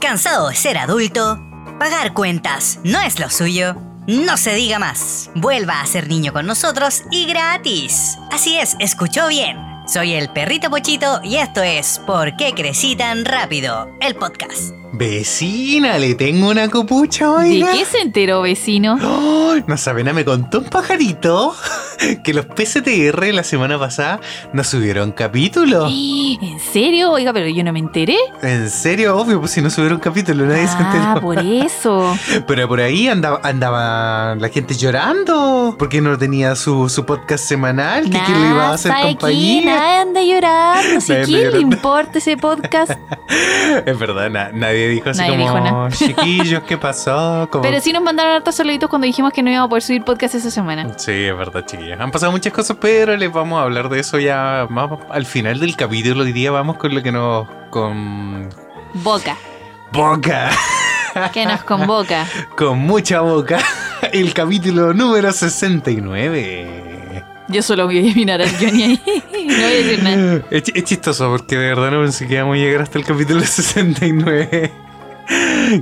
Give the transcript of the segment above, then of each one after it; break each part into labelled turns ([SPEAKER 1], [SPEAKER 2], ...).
[SPEAKER 1] ¿Cansado de ser adulto? ¿Pagar cuentas no es lo suyo? No se diga más. Vuelva a ser niño con nosotros y gratis. Así es, escuchó bien. Soy el perrito Pochito y esto es ¿Por qué crecí tan rápido? El podcast.
[SPEAKER 2] Vecina, le tengo una copucha hoy.
[SPEAKER 3] ¿De qué se enteró, vecino?
[SPEAKER 2] ¡Oh! No saben, me contó un pajarito que los PCTR la semana pasada nos subieron capítulo.
[SPEAKER 3] ¿En serio? Oiga, pero yo no me enteré.
[SPEAKER 2] ¿En serio? Obvio, pues si no subieron capítulo, nadie se enteró.
[SPEAKER 3] Ah, por eso.
[SPEAKER 2] Pero por ahí andaba, andaba la gente llorando porque no tenía su, su podcast semanal, que quién le iba a hacer
[SPEAKER 3] ¿sabe
[SPEAKER 2] compañía.
[SPEAKER 3] quién? Nadie anda llorando. Si quién le importa ese podcast.
[SPEAKER 2] Es verdad, na- nadie dijo así
[SPEAKER 3] Nadie
[SPEAKER 2] como,
[SPEAKER 3] dijo
[SPEAKER 2] chiquillos, ¿qué pasó? Como-
[SPEAKER 3] Pero sí nos mandaron hartos saluditos cuando dijimos que no íbamos a poder subir podcast esa semana.
[SPEAKER 2] Sí, es verdad, chiquillos. Han pasado muchas cosas, pero les vamos a hablar de eso ya más al final del capítulo. Hoy día vamos con lo que nos... con...
[SPEAKER 3] Boca.
[SPEAKER 2] Boca.
[SPEAKER 3] Que nos convoca.
[SPEAKER 2] con mucha boca. El capítulo número 69.
[SPEAKER 3] Yo solo voy a mirar al Johnny ahí. No voy a decir nada.
[SPEAKER 2] Es, es chistoso porque de verdad no pensé que íbamos a llegar hasta el capítulo 69.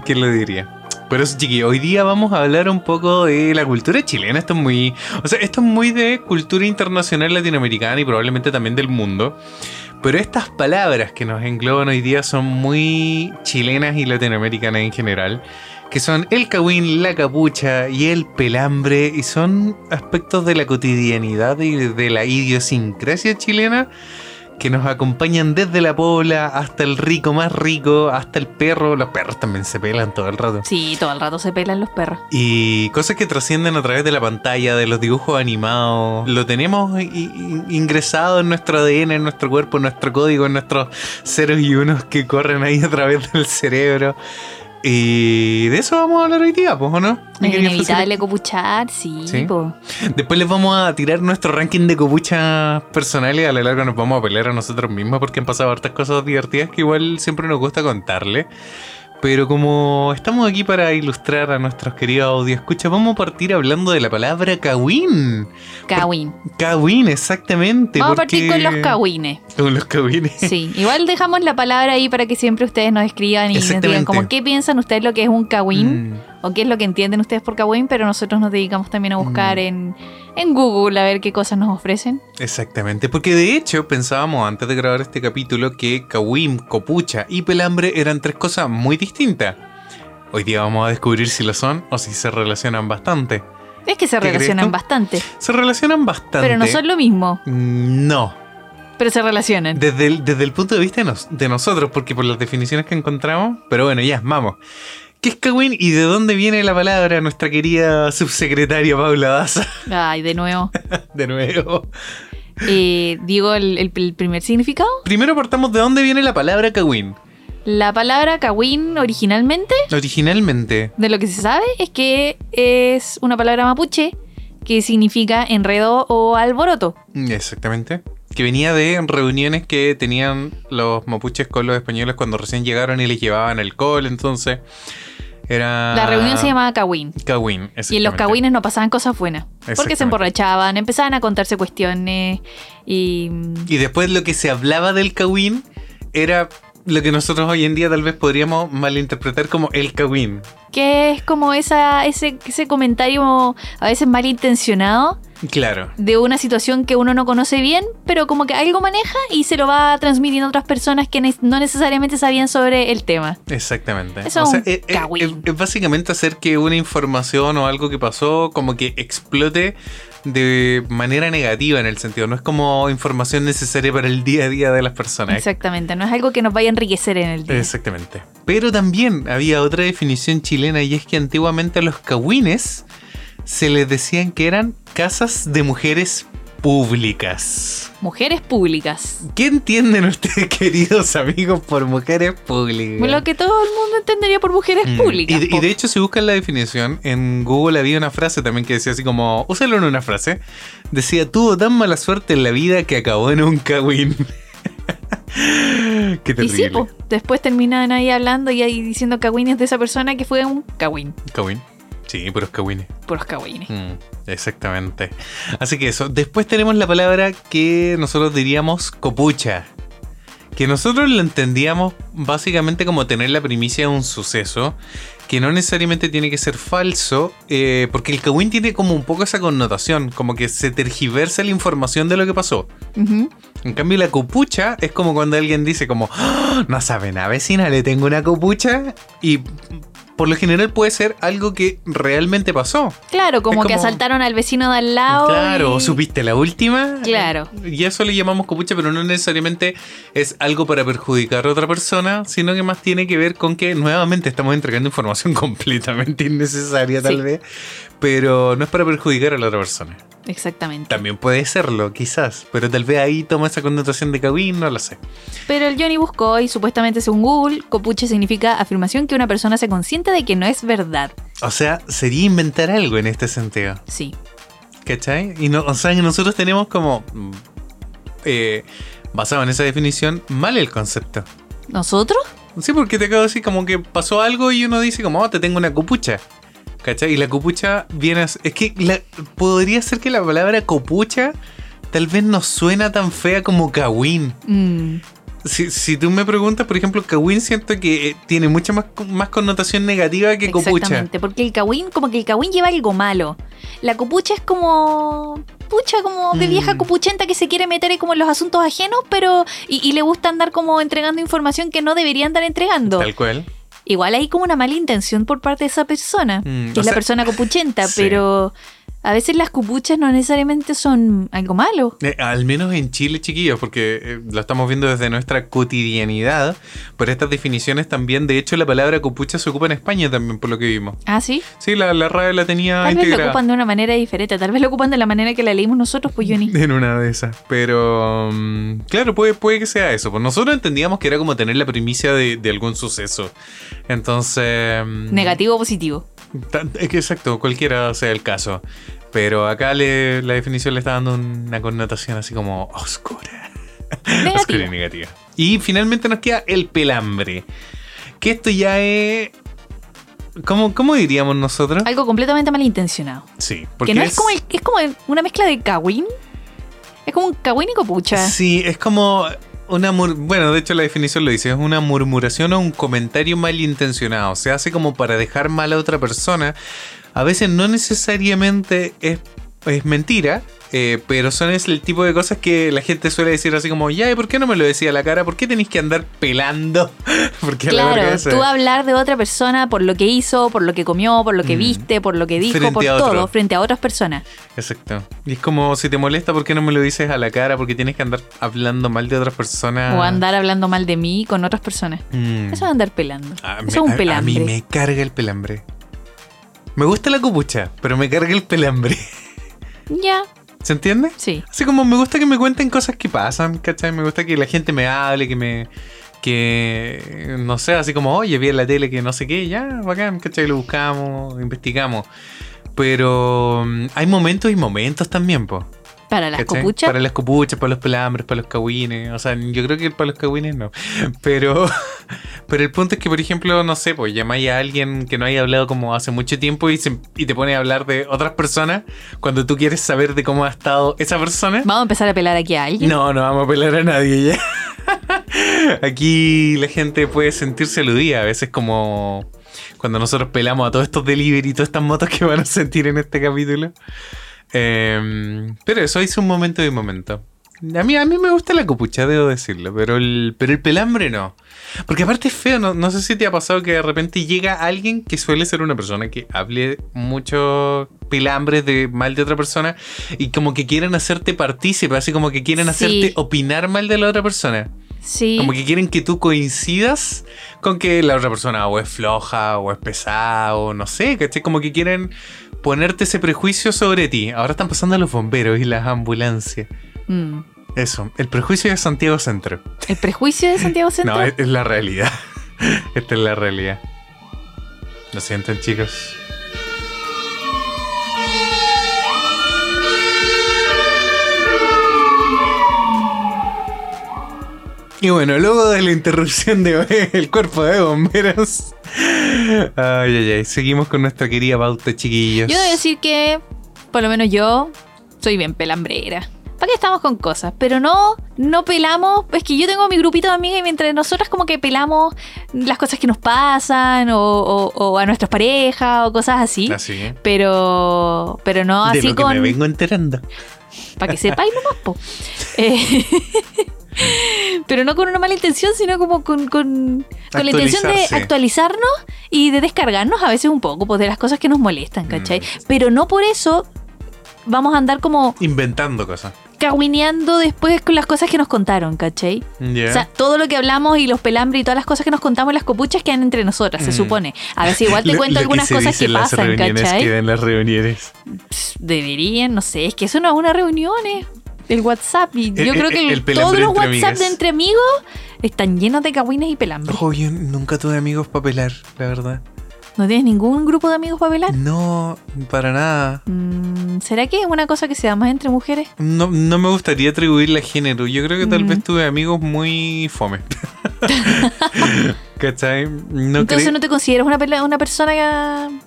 [SPEAKER 2] ¿Quién lo diría? Pero eso, chiquillos, hoy día vamos a hablar un poco de la cultura chilena. Esto es muy. O sea, esto es muy de cultura internacional latinoamericana y probablemente también del mundo. Pero estas palabras que nos engloban hoy día son muy chilenas y latinoamericanas en general. Que son el cagüín, la capucha y el pelambre. Y son aspectos de la cotidianidad y de la idiosincrasia chilena que nos acompañan desde la pobla hasta el rico más rico, hasta el perro. Los perros también se pelan todo el rato.
[SPEAKER 3] Sí, todo el rato se pelan los perros.
[SPEAKER 2] Y cosas que trascienden a través de la pantalla, de los dibujos animados. Lo tenemos ingresado en nuestro ADN, en nuestro cuerpo, en nuestro código, en nuestros ceros y unos que corren ahí a través del cerebro. Y de eso vamos a hablar hoy día, pues, ¿o no?
[SPEAKER 3] Es
[SPEAKER 2] querido
[SPEAKER 3] inevitable copuchar, sí,
[SPEAKER 2] Sí.
[SPEAKER 3] po.
[SPEAKER 2] Después les vamos a tirar nuestro ranking de copuchas personales. A la larga nos vamos a pelear a nosotros mismos porque han pasado hartas cosas divertidas que igual siempre nos gusta contarle. Pero como estamos aquí para ilustrar a nuestros queridos audio escucha, vamos a partir hablando de la palabra kawin.
[SPEAKER 3] Kawin.
[SPEAKER 2] Kawin, exactamente.
[SPEAKER 3] Vamos a partir con los kawines.
[SPEAKER 2] Con los kawines.
[SPEAKER 3] Sí, igual dejamos la palabra ahí para que siempre ustedes nos escriban y nos digan como qué piensan ustedes lo que es un kawin
[SPEAKER 2] Mm,
[SPEAKER 3] o qué es lo que entienden ustedes por kawin, pero nosotros nos dedicamos también a buscar
[SPEAKER 2] Mm.
[SPEAKER 3] en, en Google a ver qué cosas nos ofrecen.
[SPEAKER 2] Exactamente, porque de hecho pensábamos antes de grabar este capítulo que kawin, copucha y pelambre eran tres cosas muy distintas. Hoy día vamos a descubrir si lo son o si se relacionan bastante.
[SPEAKER 3] Es que se
[SPEAKER 2] ¿Qué crees
[SPEAKER 3] relacionan bastante,
[SPEAKER 2] Se relacionan bastante.
[SPEAKER 3] pero no son lo mismo,
[SPEAKER 2] No.
[SPEAKER 3] pero se relacionan.
[SPEAKER 2] Desde el, desde el punto de vista de, nos- de nosotros, porque por las definiciones que encontramos. Pero bueno, ya, vamos. ¿Qué es Kawin y de dónde viene la palabra nuestra querida subsecretaria Paula Daza?
[SPEAKER 3] Ay, de nuevo.
[SPEAKER 2] De nuevo.
[SPEAKER 3] Eh, digo el, el- el primer significado.
[SPEAKER 2] Primero partamos de dónde viene la palabra Kawin.
[SPEAKER 3] La palabra kawin originalmente,
[SPEAKER 2] Originalmente.
[SPEAKER 3] de lo que se sabe, es que es una palabra mapuche que significa enredo o alboroto.
[SPEAKER 2] Exactamente. Que venía de reuniones que tenían los mapuches con los españoles cuando recién llegaron y les llevaban alcohol, entonces era...
[SPEAKER 3] La reunión se llamaba kawin.
[SPEAKER 2] Kawin.
[SPEAKER 3] Y en los kawines no pasaban cosas buenas. Porque se emborrachaban, empezaban a contarse cuestiones y...
[SPEAKER 2] Y después lo que se hablaba del Kawin era lo que nosotros hoy en día tal vez podríamos malinterpretar como el Kawin.
[SPEAKER 3] Que es como esa, ese, ese comentario a veces malintencionado
[SPEAKER 2] Claro.
[SPEAKER 3] de una situación que uno no conoce bien, pero como que algo maneja y se lo va transmitiendo a otras personas que no necesariamente sabían sobre el tema.
[SPEAKER 2] Exactamente.
[SPEAKER 3] Eso es un
[SPEAKER 2] es, es-
[SPEAKER 3] Kawin.
[SPEAKER 2] es- es básicamente hacer que una información o algo que pasó como que explote de manera negativa en el sentido. No es como información necesaria para el día a día de las personas.
[SPEAKER 3] Exactamente, no es algo que nos vaya a enriquecer en el día.
[SPEAKER 2] Exactamente. Pero también había otra definición chilena y es que antiguamente a los kawines se les decían que eran casas de mujeres públicas.
[SPEAKER 3] Mujeres públicas.
[SPEAKER 2] ¿Qué entienden ustedes, queridos amigos, por mujeres públicas?
[SPEAKER 3] Lo que todo el mundo entendería por mujeres
[SPEAKER 2] Mm.
[SPEAKER 3] públicas.
[SPEAKER 2] Y, de- y
[SPEAKER 3] po.
[SPEAKER 2] de hecho, si buscan la definición, en Google había una frase también que decía así como, úsalo en una frase, decía, tuvo tan mala suerte en la vida que acabó en un kawin. Qué
[SPEAKER 3] Y
[SPEAKER 2] terrible.
[SPEAKER 3] sí, po, después terminan ahí hablando y ahí diciendo cagüines de esa persona que fue un cagüín.
[SPEAKER 2] Kawin. Sí, puros kawines.
[SPEAKER 3] Puros cagüines.
[SPEAKER 2] Mm, exactamente. Así que eso. Después tenemos la palabra que nosotros diríamos copucha. que nosotros lo entendíamos básicamente como tener la primicia de un suceso, que no necesariamente tiene que ser falso, eh, porque el Kawin tiene como un poco esa connotación, como que se tergiversa la información de lo que pasó. En cambio, la copucha es como cuando alguien dice como, "Ah, no sabe nada, vecina, le tengo una copucha. Y por lo general puede ser algo que realmente pasó.
[SPEAKER 3] Claro, como, que asaltaron al vecino de al lado.
[SPEAKER 2] Claro,
[SPEAKER 3] y-
[SPEAKER 2] ¿supiste la última?
[SPEAKER 3] Claro.
[SPEAKER 2] Y eso le llamamos copucha, pero no necesariamente es algo para perjudicar a otra persona, sino que más tiene que ver con que nuevamente estamos entregando información completamente innecesaria tal
[SPEAKER 3] Sí.
[SPEAKER 2] vez, pero no es para perjudicar a la otra persona.
[SPEAKER 3] Exactamente.
[SPEAKER 2] También puede serlo, quizás, pero tal vez ahí toma esa connotación de Kawin, no lo sé.
[SPEAKER 3] Pero el Johnny buscó y supuestamente según Google, copuche significa afirmación que una persona se consciente de que no es verdad.
[SPEAKER 2] O sea, sería inventar algo en este sentido.
[SPEAKER 3] Sí.
[SPEAKER 2] ¿Cachai? Y no, o sea, nosotros tenemos como. mm, eh, basado en esa definición, mal el concepto.
[SPEAKER 3] ¿Nosotros?
[SPEAKER 2] Sí, porque te acabo de decir como que pasó algo y uno dice como, oh, te tengo una copucha. ¿Cachai? Y la copucha viene a... Es que la- podría ser que la palabra copucha tal vez no suena tan fea como kawin.
[SPEAKER 3] Mm,
[SPEAKER 2] Si, si tú me preguntas, por ejemplo, kawin siento que eh, tiene mucha más, más connotación negativa que copucha.
[SPEAKER 3] exactamente. Porque el kawin, como que el kawin lleva algo malo. La copucha es como. Pucha, como de
[SPEAKER 2] Mm.
[SPEAKER 3] vieja copuchenta que se quiere meter como en los asuntos ajenos, pero. Y, y le gusta andar como entregando información que no debería andar entregando.
[SPEAKER 2] Tal cual.
[SPEAKER 3] Igual hay como una mala intención por parte de esa persona,
[SPEAKER 2] Mm,
[SPEAKER 3] que es la persona copuchenta,
[SPEAKER 2] sí.
[SPEAKER 3] pero a veces las copuchas no necesariamente son algo malo.
[SPEAKER 2] Eh, al menos en Chile, chiquillos, porque eh, lo estamos viendo desde nuestra cotidianidad. Por estas definiciones también, de hecho, la palabra copucha se ocupa en España también, por lo que vimos.
[SPEAKER 3] Ah, sí.
[SPEAKER 2] Sí, la, la RAE la tenía
[SPEAKER 3] Tal vez lo
[SPEAKER 2] integrada.
[SPEAKER 3] ocupan de una manera diferente, tal vez lo ocupan de la manera que la leímos nosotros, pues Johnny.
[SPEAKER 2] En una de esas. Pero mm, claro, puede, puede que sea eso. Pues nosotros entendíamos que era como tener la primicia de, de algún suceso. Entonces. mm,
[SPEAKER 3] Negativo o positivo.
[SPEAKER 2] ta- Es que exacto, cualquiera sea el caso. Pero acá le- la definición le está dando una connotación así como oscura. Oscura y negativa. Y finalmente nos queda el pelambre. Que esto ya es. ¿Cómo, cómo diríamos nosotros?
[SPEAKER 3] Algo completamente malintencionado.
[SPEAKER 2] Sí, porque
[SPEAKER 3] Que no es, como el- es como una mezcla de kawin. Es como un kawin y copucha.
[SPEAKER 2] Sí, es como una mur- bueno, de hecho la definición lo dice, es una murmuración o un comentario malintencionado. Se hace como para dejar mal a otra persona. A veces no necesariamente es, es mentira, eh, pero son el tipo de cosas que la gente suele decir así como, ya, ¿y por qué no me lo decía a la cara? ¿Por qué tenéis que andar pelando? Porque a la
[SPEAKER 3] Claro,
[SPEAKER 2] eso
[SPEAKER 3] tú hablar de otra persona por lo que hizo, por lo que comió, por lo que
[SPEAKER 2] Mm.
[SPEAKER 3] viste, por lo que dijo,
[SPEAKER 2] Frente
[SPEAKER 3] por
[SPEAKER 2] otro.
[SPEAKER 3] todo, frente a otras personas.
[SPEAKER 2] Exacto. Y es como, si te molesta, ¿por qué no me lo dices a la cara? Porque tienes que andar hablando mal de otras personas.
[SPEAKER 3] O andar hablando mal de mí con otras personas.
[SPEAKER 2] Mm.
[SPEAKER 3] Eso es andar pelando.
[SPEAKER 2] A
[SPEAKER 3] Eso es un
[SPEAKER 2] a-
[SPEAKER 3] pelambre.
[SPEAKER 2] A mí me carga el pelambre. Me gusta la copucha, pero me carga el pelambre.
[SPEAKER 3] Ya,
[SPEAKER 2] ¿Se entiende?
[SPEAKER 3] sí.
[SPEAKER 2] Así como me gusta que me cuenten cosas que pasan, ¿cachai? Me gusta que la gente me hable, que me. que. no sé, así como, oye, vi en la tele que no sé qué, ya, bacán, ¿cachai? Lo buscamos, investigamos. Pero mm, hay momentos y momentos también, po.
[SPEAKER 3] Para las
[SPEAKER 2] ¿cachai?
[SPEAKER 3] copuchas.
[SPEAKER 2] Para las copuchas, para los pelambres, para los cagüines. O sea, yo creo que para los cagüines no. Pero, pero el punto es que, por ejemplo, no sé, pues llamáis a alguien que no haya hablado como hace mucho tiempo y, se- y te pone a hablar de otras personas cuando tú quieres saber de cómo ha estado esa persona.
[SPEAKER 3] Vamos a empezar a pelar aquí a alguien.
[SPEAKER 2] No, no vamos a pelar a nadie ya. Aquí la gente puede sentirse aludida. A veces como cuando nosotros pelamos a todos estos delivery y todas estas motos que van a sentir en este capítulo. Eh, pero eso hice un momento de momento. A mí, a mí me gusta la copucha, debo decirlo, pero el, pero el pelambre no. Porque aparte es feo, no, no sé si te ha pasado que de repente llega alguien que suele ser una persona que hable mucho pelambres de mal de otra persona y como que quieren hacerte partícipe, así como que quieren
[SPEAKER 3] Sí.
[SPEAKER 2] hacerte opinar mal de la otra persona.
[SPEAKER 3] Sí.
[SPEAKER 2] Como que quieren que tú coincidas con que la otra persona o es floja o es pesada o no sé, ¿cachai? Como que quieren ponerte ese prejuicio sobre ti. Ahora están pasando los bomberos y las ambulancias.
[SPEAKER 3] Mm.
[SPEAKER 2] Eso, el prejuicio de Santiago Centro.
[SPEAKER 3] El prejuicio de Santiago Centro.
[SPEAKER 2] No, es, es la realidad. Esta es la realidad. Lo sienten, chicos. Y bueno, luego de la interrupción de el cuerpo de bomberos. Ay, ay, ay. Seguimos con nuestra querida pauta, chiquillos.
[SPEAKER 3] Yo debo decir que, por lo menos yo, soy bien pelambrera. ¿Para qué estamos con cosas? Pero no, no pelamos. Es que yo tengo mi grupito de amigas y mientras nosotras como que pelamos las cosas que nos pasan o, o- o a nuestras parejas o cosas así.
[SPEAKER 2] Así.
[SPEAKER 3] Pero, pero no
[SPEAKER 2] De
[SPEAKER 3] así
[SPEAKER 2] lo que
[SPEAKER 3] con.
[SPEAKER 2] me vengo enterando.
[SPEAKER 3] Para que sepáis nomás, po. Eh, pero no con una mala intención, sino como con, con, con la intención de actualizarnos y de descargarnos a veces un poco pues, de las cosas que nos molestan, ¿cachai?
[SPEAKER 2] Mm.
[SPEAKER 3] Pero no por eso vamos a andar como
[SPEAKER 2] Inventando cosas.
[SPEAKER 3] cagüineando después con las cosas que nos contaron, ¿cachai? O sea, todo lo que hablamos y los pelambres y todas las cosas que nos contamos, las copuchas quedan entre nosotras, se
[SPEAKER 2] Mm.
[SPEAKER 3] supone. A ver si igual te
[SPEAKER 2] Lo-
[SPEAKER 3] cuento
[SPEAKER 2] lo
[SPEAKER 3] algunas cosas que pasan, ¿cachai?
[SPEAKER 2] las reuniones.
[SPEAKER 3] Pss, Deberían, no sé, es que eso no es una reunión, el WhatsApp. Y yo
[SPEAKER 2] El-
[SPEAKER 3] creo que
[SPEAKER 2] el-
[SPEAKER 3] el- todos los WhatsApp
[SPEAKER 2] amigas.
[SPEAKER 3] de entre amigos están llenos de cagüines y pelambres.
[SPEAKER 2] Ojo, yo nunca tuve amigos para pelar, la verdad.
[SPEAKER 3] ¿No tienes ningún grupo de amigos para pelar?
[SPEAKER 2] No, para nada.
[SPEAKER 3] Mm, ¿Será que es una cosa que se da más entre mujeres?
[SPEAKER 2] No, no me gustaría atribuirle a género. Yo creo que tal
[SPEAKER 3] Mm.
[SPEAKER 2] vez tuve amigos muy fome. ¿Cachai? No
[SPEAKER 3] Entonces no te consideras una, una persona que...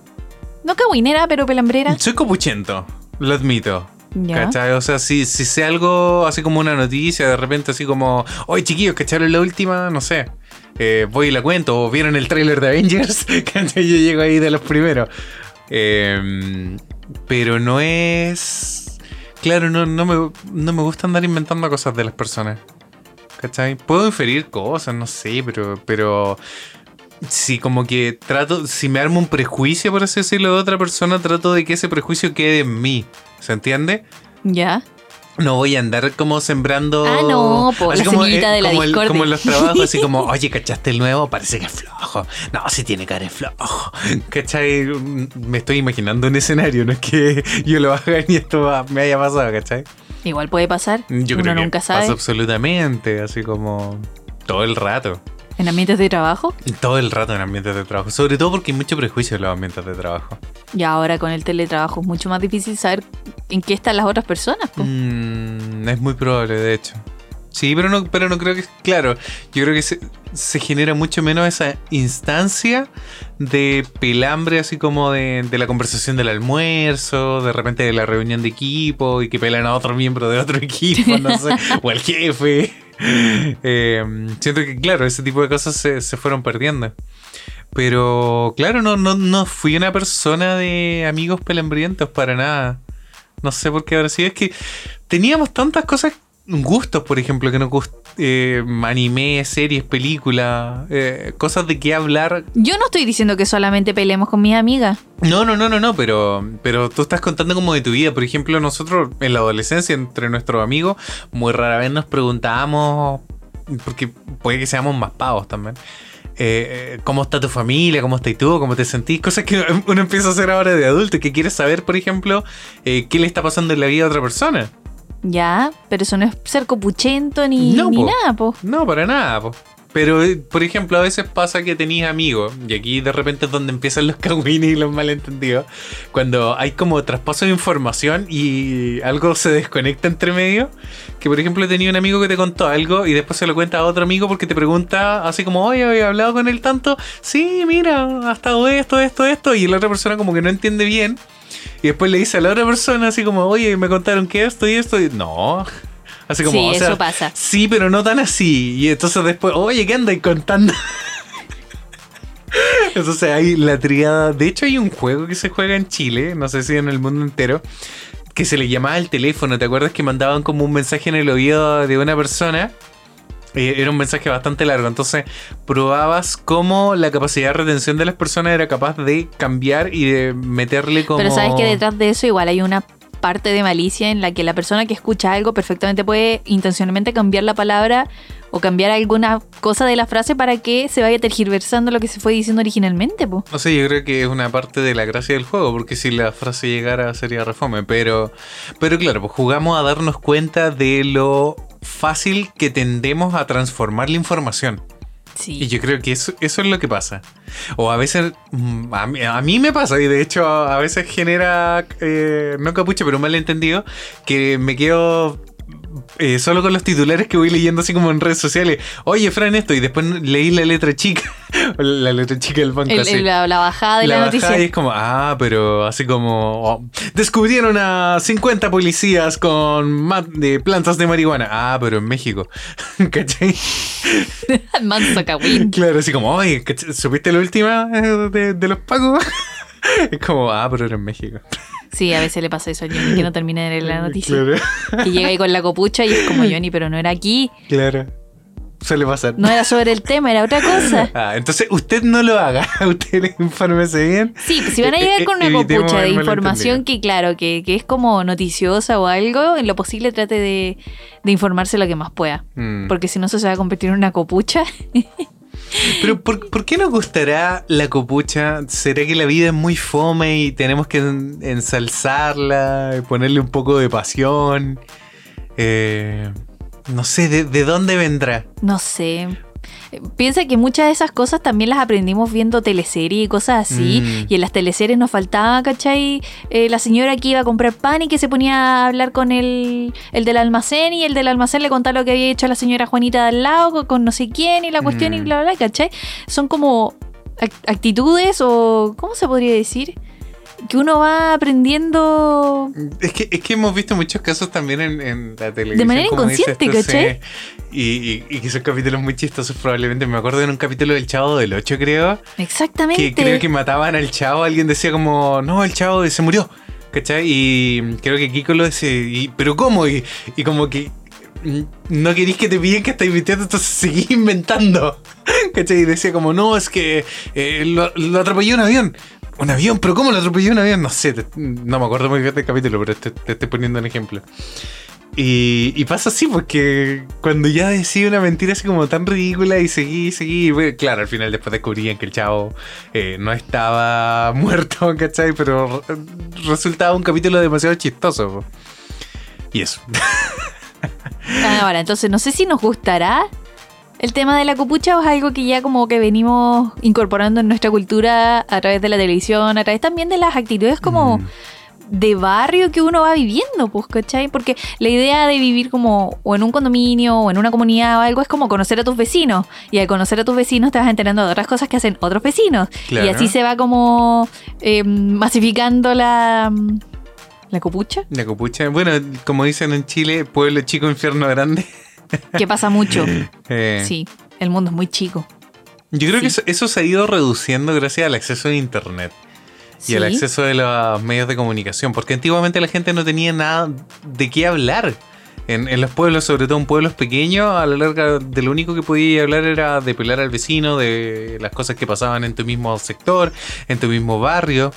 [SPEAKER 3] No cagüinera, pero pelambrera.
[SPEAKER 2] Soy copuchento, lo admito. ¿Cachai? O sea, si, si sé algo así como una noticia, de repente así como, oye chiquillos, ¿cacharon la última? No sé. Eh, voy y la cuento, o vieron el tráiler de Avengers. Yo llego ahí de los primeros. Eh, pero no es... Claro, no, no, me, no me gusta andar inventando cosas de las personas. ¿Cachai? Puedo inferir cosas, no sé, pero... pero si como que trato, si me armo un prejuicio, por así decirlo, de otra persona, trato de que ese prejuicio quede en mí. ¿Se entiende?
[SPEAKER 3] Ya.
[SPEAKER 2] No voy a andar como sembrando.
[SPEAKER 3] Ah, no, po,
[SPEAKER 2] así
[SPEAKER 3] la
[SPEAKER 2] como,
[SPEAKER 3] semillita de la
[SPEAKER 2] como, el- como en los trabajos, así como, oye, ¿cachaste el nuevo? Parece que es flojo. No, si tiene cara de flojo. ¿Cachai? Me estoy imaginando un escenario, no es que yo lo haga ni esto va- me haya pasado, ¿cachai?
[SPEAKER 3] Igual puede pasar.
[SPEAKER 2] Yo
[SPEAKER 3] Uno
[SPEAKER 2] creo que
[SPEAKER 3] nunca sabe.
[SPEAKER 2] pasa absolutamente, así como todo el rato.
[SPEAKER 3] En ambientes de trabajo.
[SPEAKER 2] Todo el rato en ambientes de trabajo. Sobre todo porque hay mucho prejuicio en los ambientes de trabajo.
[SPEAKER 3] Y ahora con el teletrabajo es mucho más difícil saber en qué están las otras personas.
[SPEAKER 2] Mm, es muy probable, de hecho. Sí, pero no, pero no creo que. Claro, yo creo que se, se genera mucho menos esa instancia de pelambre, así como de, de la conversación del almuerzo, de repente de la reunión de equipo y que pelan a otro miembro de otro equipo, no sé, o al jefe. Eh, siento que, claro, ese tipo de cosas se, se fueron perdiendo. Pero, claro, no, no, no fui una persona de amigos pelambrientos para nada. No sé por qué ahora sí. Es que teníamos tantas cosas, gustos, por ejemplo, que nos gust eh, anime, series, películas, eh, cosas de qué hablar.
[SPEAKER 3] Yo no estoy diciendo que solamente peleemos con mis amigas.
[SPEAKER 2] No, no, no, no, no, pero, pero tú estás contando como de tu vida. Por ejemplo, nosotros en la adolescencia, entre nuestros amigos, muy rara vez nos preguntábamos, porque puede que seamos más pavos también. eh, eh, ¿Cómo está tu familia? ¿Cómo estás tú? ¿Cómo te sentís? Cosas que uno empieza a hacer ahora de adulto, que quiere saber, por ejemplo, eh, qué le está pasando en la vida a otra persona.
[SPEAKER 3] Ya, pero eso no es ser copuchento ni,
[SPEAKER 2] No,
[SPEAKER 3] ni
[SPEAKER 2] po.
[SPEAKER 3] nada, po.
[SPEAKER 2] No, para nada, po. Pero, eh, por ejemplo, a veces pasa que tenéis amigos, y aquí de repente es donde empiezan los cagüines y los malentendidos, cuando hay como traspaso de información y algo se desconecta entre medio, que por ejemplo tenía un amigo que te contó algo y después se lo cuenta a otro amigo porque te pregunta así como, oye, ¿había hablado con él tanto? Sí, mira, ha estado esto, esto, esto, y la otra persona como que no entiende bien. Y después le dice a la otra persona así como, oye, me contaron que esto y esto. Y no. Así como,
[SPEAKER 3] Sí,
[SPEAKER 2] o sea,
[SPEAKER 3] eso pasa.
[SPEAKER 2] Sí, pero no tan así. Y entonces después, oye, ¿qué andáis contando? Entonces hay la triada. De hecho, hay un juego que se juega en Chile, no sé si en el mundo entero, que se le llamaba el teléfono. ¿Te acuerdas que mandaban como un mensaje en el oído de una persona? Era un mensaje bastante largo. Entonces probabas cómo la capacidad de retención de las personas era capaz de cambiar y de meterle como.
[SPEAKER 3] Pero sabes que detrás de eso igual hay una parte de malicia en la que la persona que escucha algo perfectamente puede intencionalmente cambiar la palabra o cambiar alguna cosa de la frase para que se vaya tergiversando lo que se fue diciendo originalmente, po.
[SPEAKER 2] No sé, yo creo que es una parte de la gracia del juego, porque si la frase llegara sería refome, pero, pero claro, pues jugamos a darnos cuenta de lo fácil que tendemos a transformar la información. Y
[SPEAKER 3] Sí.
[SPEAKER 2] yo creo que eso, eso es lo que pasa. O a veces, mm, a mí, a mí me pasa, y de hecho a veces genera, eh, no capucha, pero un malentendido, que me quedo eh, solo con los titulares que voy leyendo así como en redes sociales. Oye, Fran, esto. Y después leí la letra chica. la letra chica del banco.
[SPEAKER 3] El-
[SPEAKER 2] así.
[SPEAKER 3] el- la, la bajada de la,
[SPEAKER 2] bajada
[SPEAKER 3] noticia.
[SPEAKER 2] y es como, ah, pero así como oh, descubrieron a 50 policías con de plantas de marihuana. Ah, pero en México. ¿Cachai?
[SPEAKER 3] Manso.
[SPEAKER 2] Claro, así como, oye. ¿supiste la última eh, de, de los pagos? es como, ah, pero era en México.
[SPEAKER 3] Sí, a veces le pasa eso a Johnny, que no termina de leer la noticia.
[SPEAKER 2] Claro,
[SPEAKER 3] Que llega ahí con la copucha y es como Johnny, pero no era aquí.
[SPEAKER 2] claro. Suele pasar.
[SPEAKER 3] No era sobre el tema, era otra cosa.
[SPEAKER 2] Ah, entonces usted no lo haga, usted infórmese bien.
[SPEAKER 3] Sí, pues si van a llegar con una
[SPEAKER 2] E- evitemos
[SPEAKER 3] copucha de información que, claro, que, que es como noticiosa o algo, en lo posible trate de, de informarse lo que más pueda.
[SPEAKER 2] Mm.
[SPEAKER 3] Porque si no, eso se va a convertir en una copucha.
[SPEAKER 2] Pero ¿por, por qué nos gustará la copucha? ¿Será que la vida es muy fome y tenemos que en- ensalzarla, ponerle un poco de pasión? Eh, no sé, ¿de, de dónde vendrá?
[SPEAKER 3] No sé. Piensa que muchas de esas cosas también las aprendimos viendo teleseries y cosas así.
[SPEAKER 2] Mm.
[SPEAKER 3] Y en las teleseries nos faltaba, ¿cachai? Eh, la señora que iba a comprar pan y que se ponía a hablar con el, el del almacén y el del almacén le contaba lo que había hecho la señora Juanita de al lado con, con no sé quién y la cuestión y
[SPEAKER 2] Mm.
[SPEAKER 3] bla, bla, bla, ¿cachai? Son como ac- actitudes o, ¿cómo se podría decir? Que uno va aprendiendo
[SPEAKER 2] Es que, es que hemos visto muchos casos también en, en la televisión.
[SPEAKER 3] manera
[SPEAKER 2] como dices
[SPEAKER 3] inconsciente. ¿cachai?
[SPEAKER 2] Y, y- y que son capítulos muy chistosos probablemente. Me acuerdo en un capítulo del Chavo del 8, creo.
[SPEAKER 3] exactamente.
[SPEAKER 2] que creo que mataban al chavo, alguien decía como, no, el chavo se murió, ¿cachai? Y creo que Kiko lo decía, y, pero ¿cómo? Y, y como que mm, no querís que te piden que estáis mintiendo, entonces seguís inventando, ¿cachai? Y decía como, no, es que eh, lo, lo atropelló un avión. Un avión, pero ¿cómo lo atropelló un avión? No sé, no me acuerdo muy bien del capítulo, pero te, estoy poniendo un ejemplo. Y, pasa así, porque cuando ya decía una mentira así como tan ridícula y seguí, seguí, claro, al final después descubrían que el chavo eh, no estaba muerto, ¿cachai? Pero re- resultaba un capítulo demasiado chistoso. Y eso.
[SPEAKER 3] Ah, Ahora, entonces no sé si nos gustará el tema de la copucha o es algo que ya como que venimos incorporando en nuestra cultura a través de la televisión, a través también de las actitudes como
[SPEAKER 2] Mm.
[SPEAKER 3] de barrio que uno va viviendo, pues, ¿cachai? Porque la idea de vivir como o en un condominio o en una comunidad o algo es como conocer a tus vecinos. Y al conocer a tus vecinos te vas enterando de otras cosas que hacen otros vecinos.
[SPEAKER 2] Claro.
[SPEAKER 3] Y así se va como eh, masificando la, la copucha,
[SPEAKER 2] La copucha. Bueno, como dicen en Chile, pueblo chico, infierno grande.
[SPEAKER 3] que pasa mucho.
[SPEAKER 2] Eh,
[SPEAKER 3] Sí, el mundo es muy chico.
[SPEAKER 2] Yo creo que eso, eso se ha ido reduciendo gracias al acceso a internet. y
[SPEAKER 3] Sí.
[SPEAKER 2] acceso de los medios de comunicación, porque antiguamente la gente no tenía nada de qué hablar. En, en los pueblos, sobre todo en pueblos pequeños, a la larga de lo único que podía hablar era de pelar al vecino, de las cosas que pasaban en tu mismo sector, en tu mismo barrio,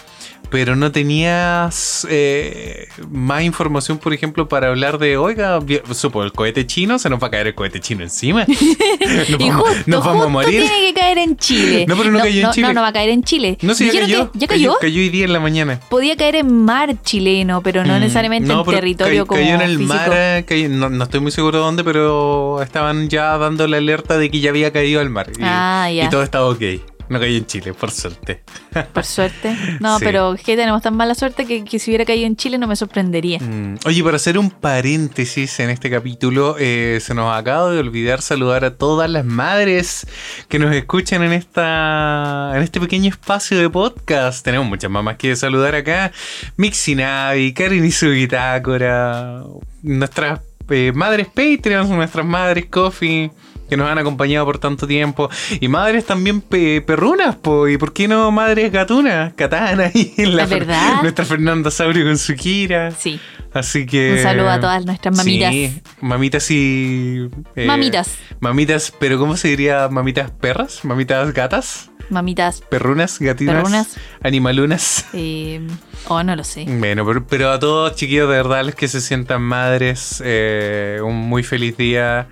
[SPEAKER 2] pero no tenías eh, más información, por ejemplo, para hablar de, oiga, supo, el cohete chino, se nos va a caer el cohete chino encima. nos
[SPEAKER 3] y
[SPEAKER 2] vamos,
[SPEAKER 3] justo,
[SPEAKER 2] nos vamos a
[SPEAKER 3] justo
[SPEAKER 2] morir.
[SPEAKER 3] tiene que caer en Chile.
[SPEAKER 2] No, pero no cayó en Chile.
[SPEAKER 3] No, no va a caer en Chile.
[SPEAKER 2] No sé, ya cayó,
[SPEAKER 3] que- ¿Ya cayó?
[SPEAKER 2] Cayó hoy día en la mañana.
[SPEAKER 3] Podía caer en mar chileno, pero no
[SPEAKER 2] Mm,
[SPEAKER 3] necesariamente
[SPEAKER 2] no,
[SPEAKER 3] en territorio
[SPEAKER 2] cay-
[SPEAKER 3] como
[SPEAKER 2] cayó en el
[SPEAKER 3] físico.
[SPEAKER 2] mar, eh, cayó- no, no estoy muy seguro dónde, pero estaban ya dando la alerta de que ya había caído al mar. Y,
[SPEAKER 3] Ah, ya.
[SPEAKER 2] y todo estaba ok. No cayó en Chile, por suerte.
[SPEAKER 3] Por suerte. No,
[SPEAKER 2] Sí.
[SPEAKER 3] pero es que tenemos tan mala suerte que, que si hubiera caído en Chile no me sorprendería.
[SPEAKER 2] Mm, Oye, para hacer un paréntesis en este capítulo, eh, se nos acaba de olvidar saludar a todas las madres que nos escuchan en esta en este pequeño espacio de podcast. Tenemos muchas mamás que saludar acá. Mixi Navi, Karin y su bitácora, nuestras eh, madres Patreons, nuestras madres Coffee que nos han acompañado por tanto tiempo. Y madres también pe- perrunas, po. ¿Y por qué no madres gatunas? Katana y la
[SPEAKER 3] Es verdad.
[SPEAKER 2] nuestra Fernanda Saurio con su Kira.
[SPEAKER 3] Sí.
[SPEAKER 2] Así que.
[SPEAKER 3] Un saludo a todas nuestras mamitas.
[SPEAKER 2] Sí, mamitas y. eh,
[SPEAKER 3] Mamitas.
[SPEAKER 2] Mamitas, pero ¿cómo se diría? ¿Mamitas perras? ¿Mamitas gatas?
[SPEAKER 3] Mamitas.
[SPEAKER 2] ¿Perrunas? ¿Gatinas?
[SPEAKER 3] Perrunas.
[SPEAKER 2] ¿Animalunas?
[SPEAKER 3] Eh, oh, no lo sé.
[SPEAKER 2] Bueno, pero, pero a todos chiquillos de verdad, los que se sientan madres, eh, un muy feliz día.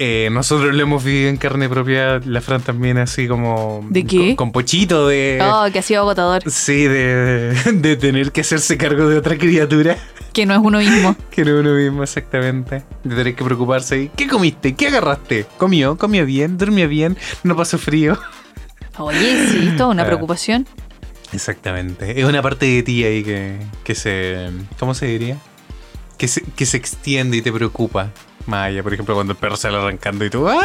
[SPEAKER 2] Eh, nosotros lo hemos vivido en carne propia, la Fran también así como...
[SPEAKER 3] ¿De qué?
[SPEAKER 2] Con, con pochito de...
[SPEAKER 3] Oh, que ha sido agotador.
[SPEAKER 2] Sí, de, de tener que hacerse cargo de otra criatura.
[SPEAKER 3] Que no es uno mismo.
[SPEAKER 2] Que no uno mismo, exactamente. De tener que preocuparse. ¿Qué comiste? ¿Qué agarraste? ¿Comió? ¿Comió bien? ¿Durmió bien? ¿No pasó frío?
[SPEAKER 3] Oye, sí, toda una
[SPEAKER 2] Ah.
[SPEAKER 3] preocupación.
[SPEAKER 2] Exactamente. Es una parte de ti ahí que, que se... ¿Cómo se diría? que se, que se extiende y te preocupa. Maya, por ejemplo, cuando el perro sale arrancando y tú. ¡Ah!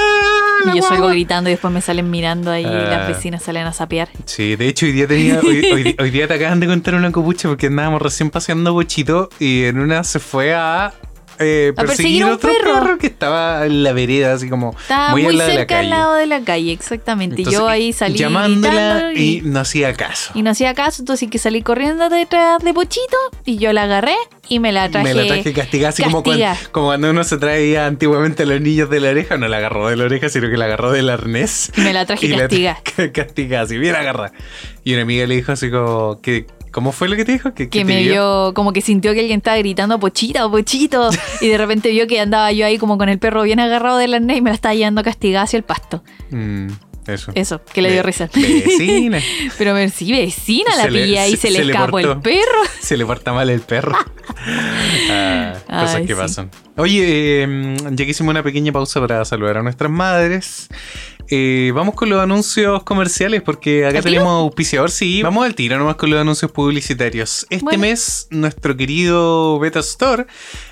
[SPEAKER 3] Y yo salgo gritando y después me salen mirando ahí y
[SPEAKER 2] Ah.
[SPEAKER 3] las vecinas salen a sapear.
[SPEAKER 2] Sí, de hecho hoy día tenía, hoy, hoy- hoy día te acaban de contar una copucha porque andábamos recién paseando bochito y en una se fue a, eh,
[SPEAKER 3] A perseguir un perro.
[SPEAKER 2] perro. que estaba en la vereda, así como
[SPEAKER 3] Estaba
[SPEAKER 2] muy,
[SPEAKER 3] muy,
[SPEAKER 2] al lado de la
[SPEAKER 3] cerca al
[SPEAKER 2] calle.
[SPEAKER 3] lado de la calle, exactamente.
[SPEAKER 2] Entonces,
[SPEAKER 3] yo ahí salí
[SPEAKER 2] llamándola y
[SPEAKER 3] y,
[SPEAKER 2] no hacía caso.
[SPEAKER 3] y no hacía caso, entonces que salí corriendo detrás de Pochito y yo la agarré y me la traje.
[SPEAKER 2] Me la traje castigada, así como cuando,
[SPEAKER 3] castigada.
[SPEAKER 2] como cuando uno se traía antiguamente a los niños de la oreja, no la agarró de la oreja, sino que la agarró del arnés.
[SPEAKER 3] Me la traje castigada.
[SPEAKER 2] castigada, así bien agarrada. Y una amiga le dijo así como, que, ¿cómo fue lo que te dijo? ¿Que, te
[SPEAKER 3] me
[SPEAKER 2] vio?
[SPEAKER 3] vio como que sintió que alguien estaba gritando pochito, pochito y de repente vio que andaba yo ahí como con el perro bien agarrado del arnés y me la estaba llevando castigada hacia el pasto.
[SPEAKER 2] Mm, eso.
[SPEAKER 3] Eso, que le dio
[SPEAKER 2] Ve-
[SPEAKER 3] risa.
[SPEAKER 2] Vecina.
[SPEAKER 3] Pero me sí, vecina la pilla y
[SPEAKER 2] se-
[SPEAKER 3] se, le
[SPEAKER 2] se le
[SPEAKER 3] escapó el perro.
[SPEAKER 2] Se le porta mal el perro. Ah, cosas
[SPEAKER 3] Ay,
[SPEAKER 2] que
[SPEAKER 3] sí.
[SPEAKER 2] pasan. Oye, eh, ya que hicimos una pequeña pausa para saludar a nuestras madres, eh, vamos con los anuncios comerciales porque acá tenemos auspiciador. Sí, vamos al tiro nomás con los anuncios publicitarios. Este
[SPEAKER 3] Bueno.
[SPEAKER 2] mes, nuestro querido Beta Store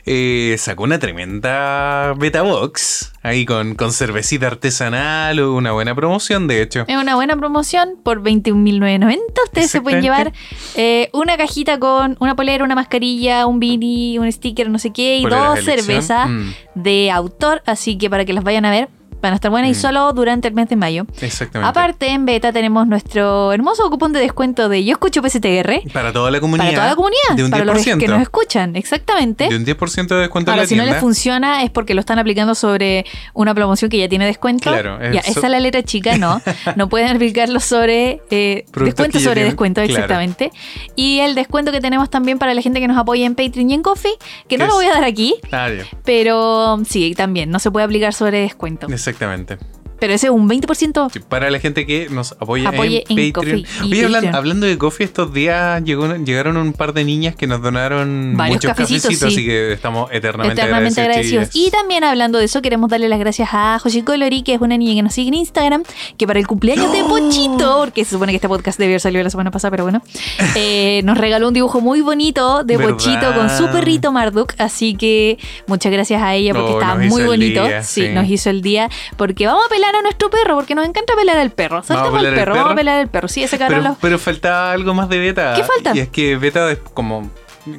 [SPEAKER 2] eh, sacó una tremenda Beta Box ahí con, con cervecita artesanal, una buena promoción, de hecho.
[SPEAKER 3] Es una buena promoción por 21.990. Ustedes se pueden llevar eh, una cajita con una polera, una mascarilla, un beanie, un sticker, no sé qué, y
[SPEAKER 2] Poleras
[SPEAKER 3] dos cervezas
[SPEAKER 2] Mm,
[SPEAKER 3] de autor. Así que para que las vayan a ver, van a estar buenas y
[SPEAKER 2] Mm.
[SPEAKER 3] solo durante el mes de mayo.
[SPEAKER 2] exactamente.
[SPEAKER 3] Aparte, en beta tenemos nuestro hermoso cupón de descuento de Yo Escucho PSTR.
[SPEAKER 2] para toda la comunidad.
[SPEAKER 3] Para toda la comunidad,
[SPEAKER 2] De un
[SPEAKER 3] para los
[SPEAKER 2] 10%.
[SPEAKER 3] que nos escuchan, exactamente.
[SPEAKER 2] De un 10% de descuento
[SPEAKER 3] Ahora,
[SPEAKER 2] en la
[SPEAKER 3] si no les funciona es porque lo están aplicando sobre una promoción que ya tiene descuento.
[SPEAKER 2] Claro,
[SPEAKER 3] ya,
[SPEAKER 2] eso-
[SPEAKER 3] esa es la letra chica, no. No pueden aplicarlo sobre eh, descuento
[SPEAKER 2] ya
[SPEAKER 3] sobre
[SPEAKER 2] tienen,
[SPEAKER 3] descuento,
[SPEAKER 2] claro.
[SPEAKER 3] exactamente. Y el descuento que tenemos también para la gente que nos apoya en Patreon y en Coffee, que no
[SPEAKER 2] ¿Qué
[SPEAKER 3] lo voy
[SPEAKER 2] es?
[SPEAKER 3] a dar aquí,
[SPEAKER 2] ya.
[SPEAKER 3] pero sí, también no se puede aplicar sobre descuento.
[SPEAKER 2] Exactamente. Exactamente.
[SPEAKER 3] Pero ese es un 20%.
[SPEAKER 2] Sí, Para la gente que nos apoya
[SPEAKER 3] Apoye
[SPEAKER 2] en,
[SPEAKER 3] en
[SPEAKER 2] Patreon. Oye, hablan- hablando de coffee, estos días llegó, llegaron un par de niñas que nos donaron
[SPEAKER 3] Varios
[SPEAKER 2] muchos
[SPEAKER 3] cafecitos,
[SPEAKER 2] cafecitos,
[SPEAKER 3] sí.
[SPEAKER 2] así que estamos eternamente,
[SPEAKER 3] Eternamente agradecidos.
[SPEAKER 2] chiquillas.
[SPEAKER 3] Y también hablando de eso, queremos darle las gracias a Joshi Colori, que es una niña que nos sigue en Instagram, que para el cumpleaños de Pochito, porque se supone que este podcast debió haber salido la semana pasada, pero bueno, eh, nos regaló un dibujo muy bonito de
[SPEAKER 2] ¿Verdad?
[SPEAKER 3] Pochito con su perrito Marduk. Así que muchas gracias a ella porque
[SPEAKER 2] Oh,
[SPEAKER 3] estaba muy bonito.
[SPEAKER 2] día,
[SPEAKER 3] sí,
[SPEAKER 2] sí.
[SPEAKER 3] nos hizo el día. Porque vamos a pelar a nuestro perro, porque nos encanta pelar al perro. Saltamos al perro, vamos a pelar al perro. Sí, ese
[SPEAKER 2] pero,
[SPEAKER 3] cabrón.
[SPEAKER 2] pero faltaba algo más de Beta.
[SPEAKER 3] ¿Qué falta?
[SPEAKER 2] Y es que Beta, es como,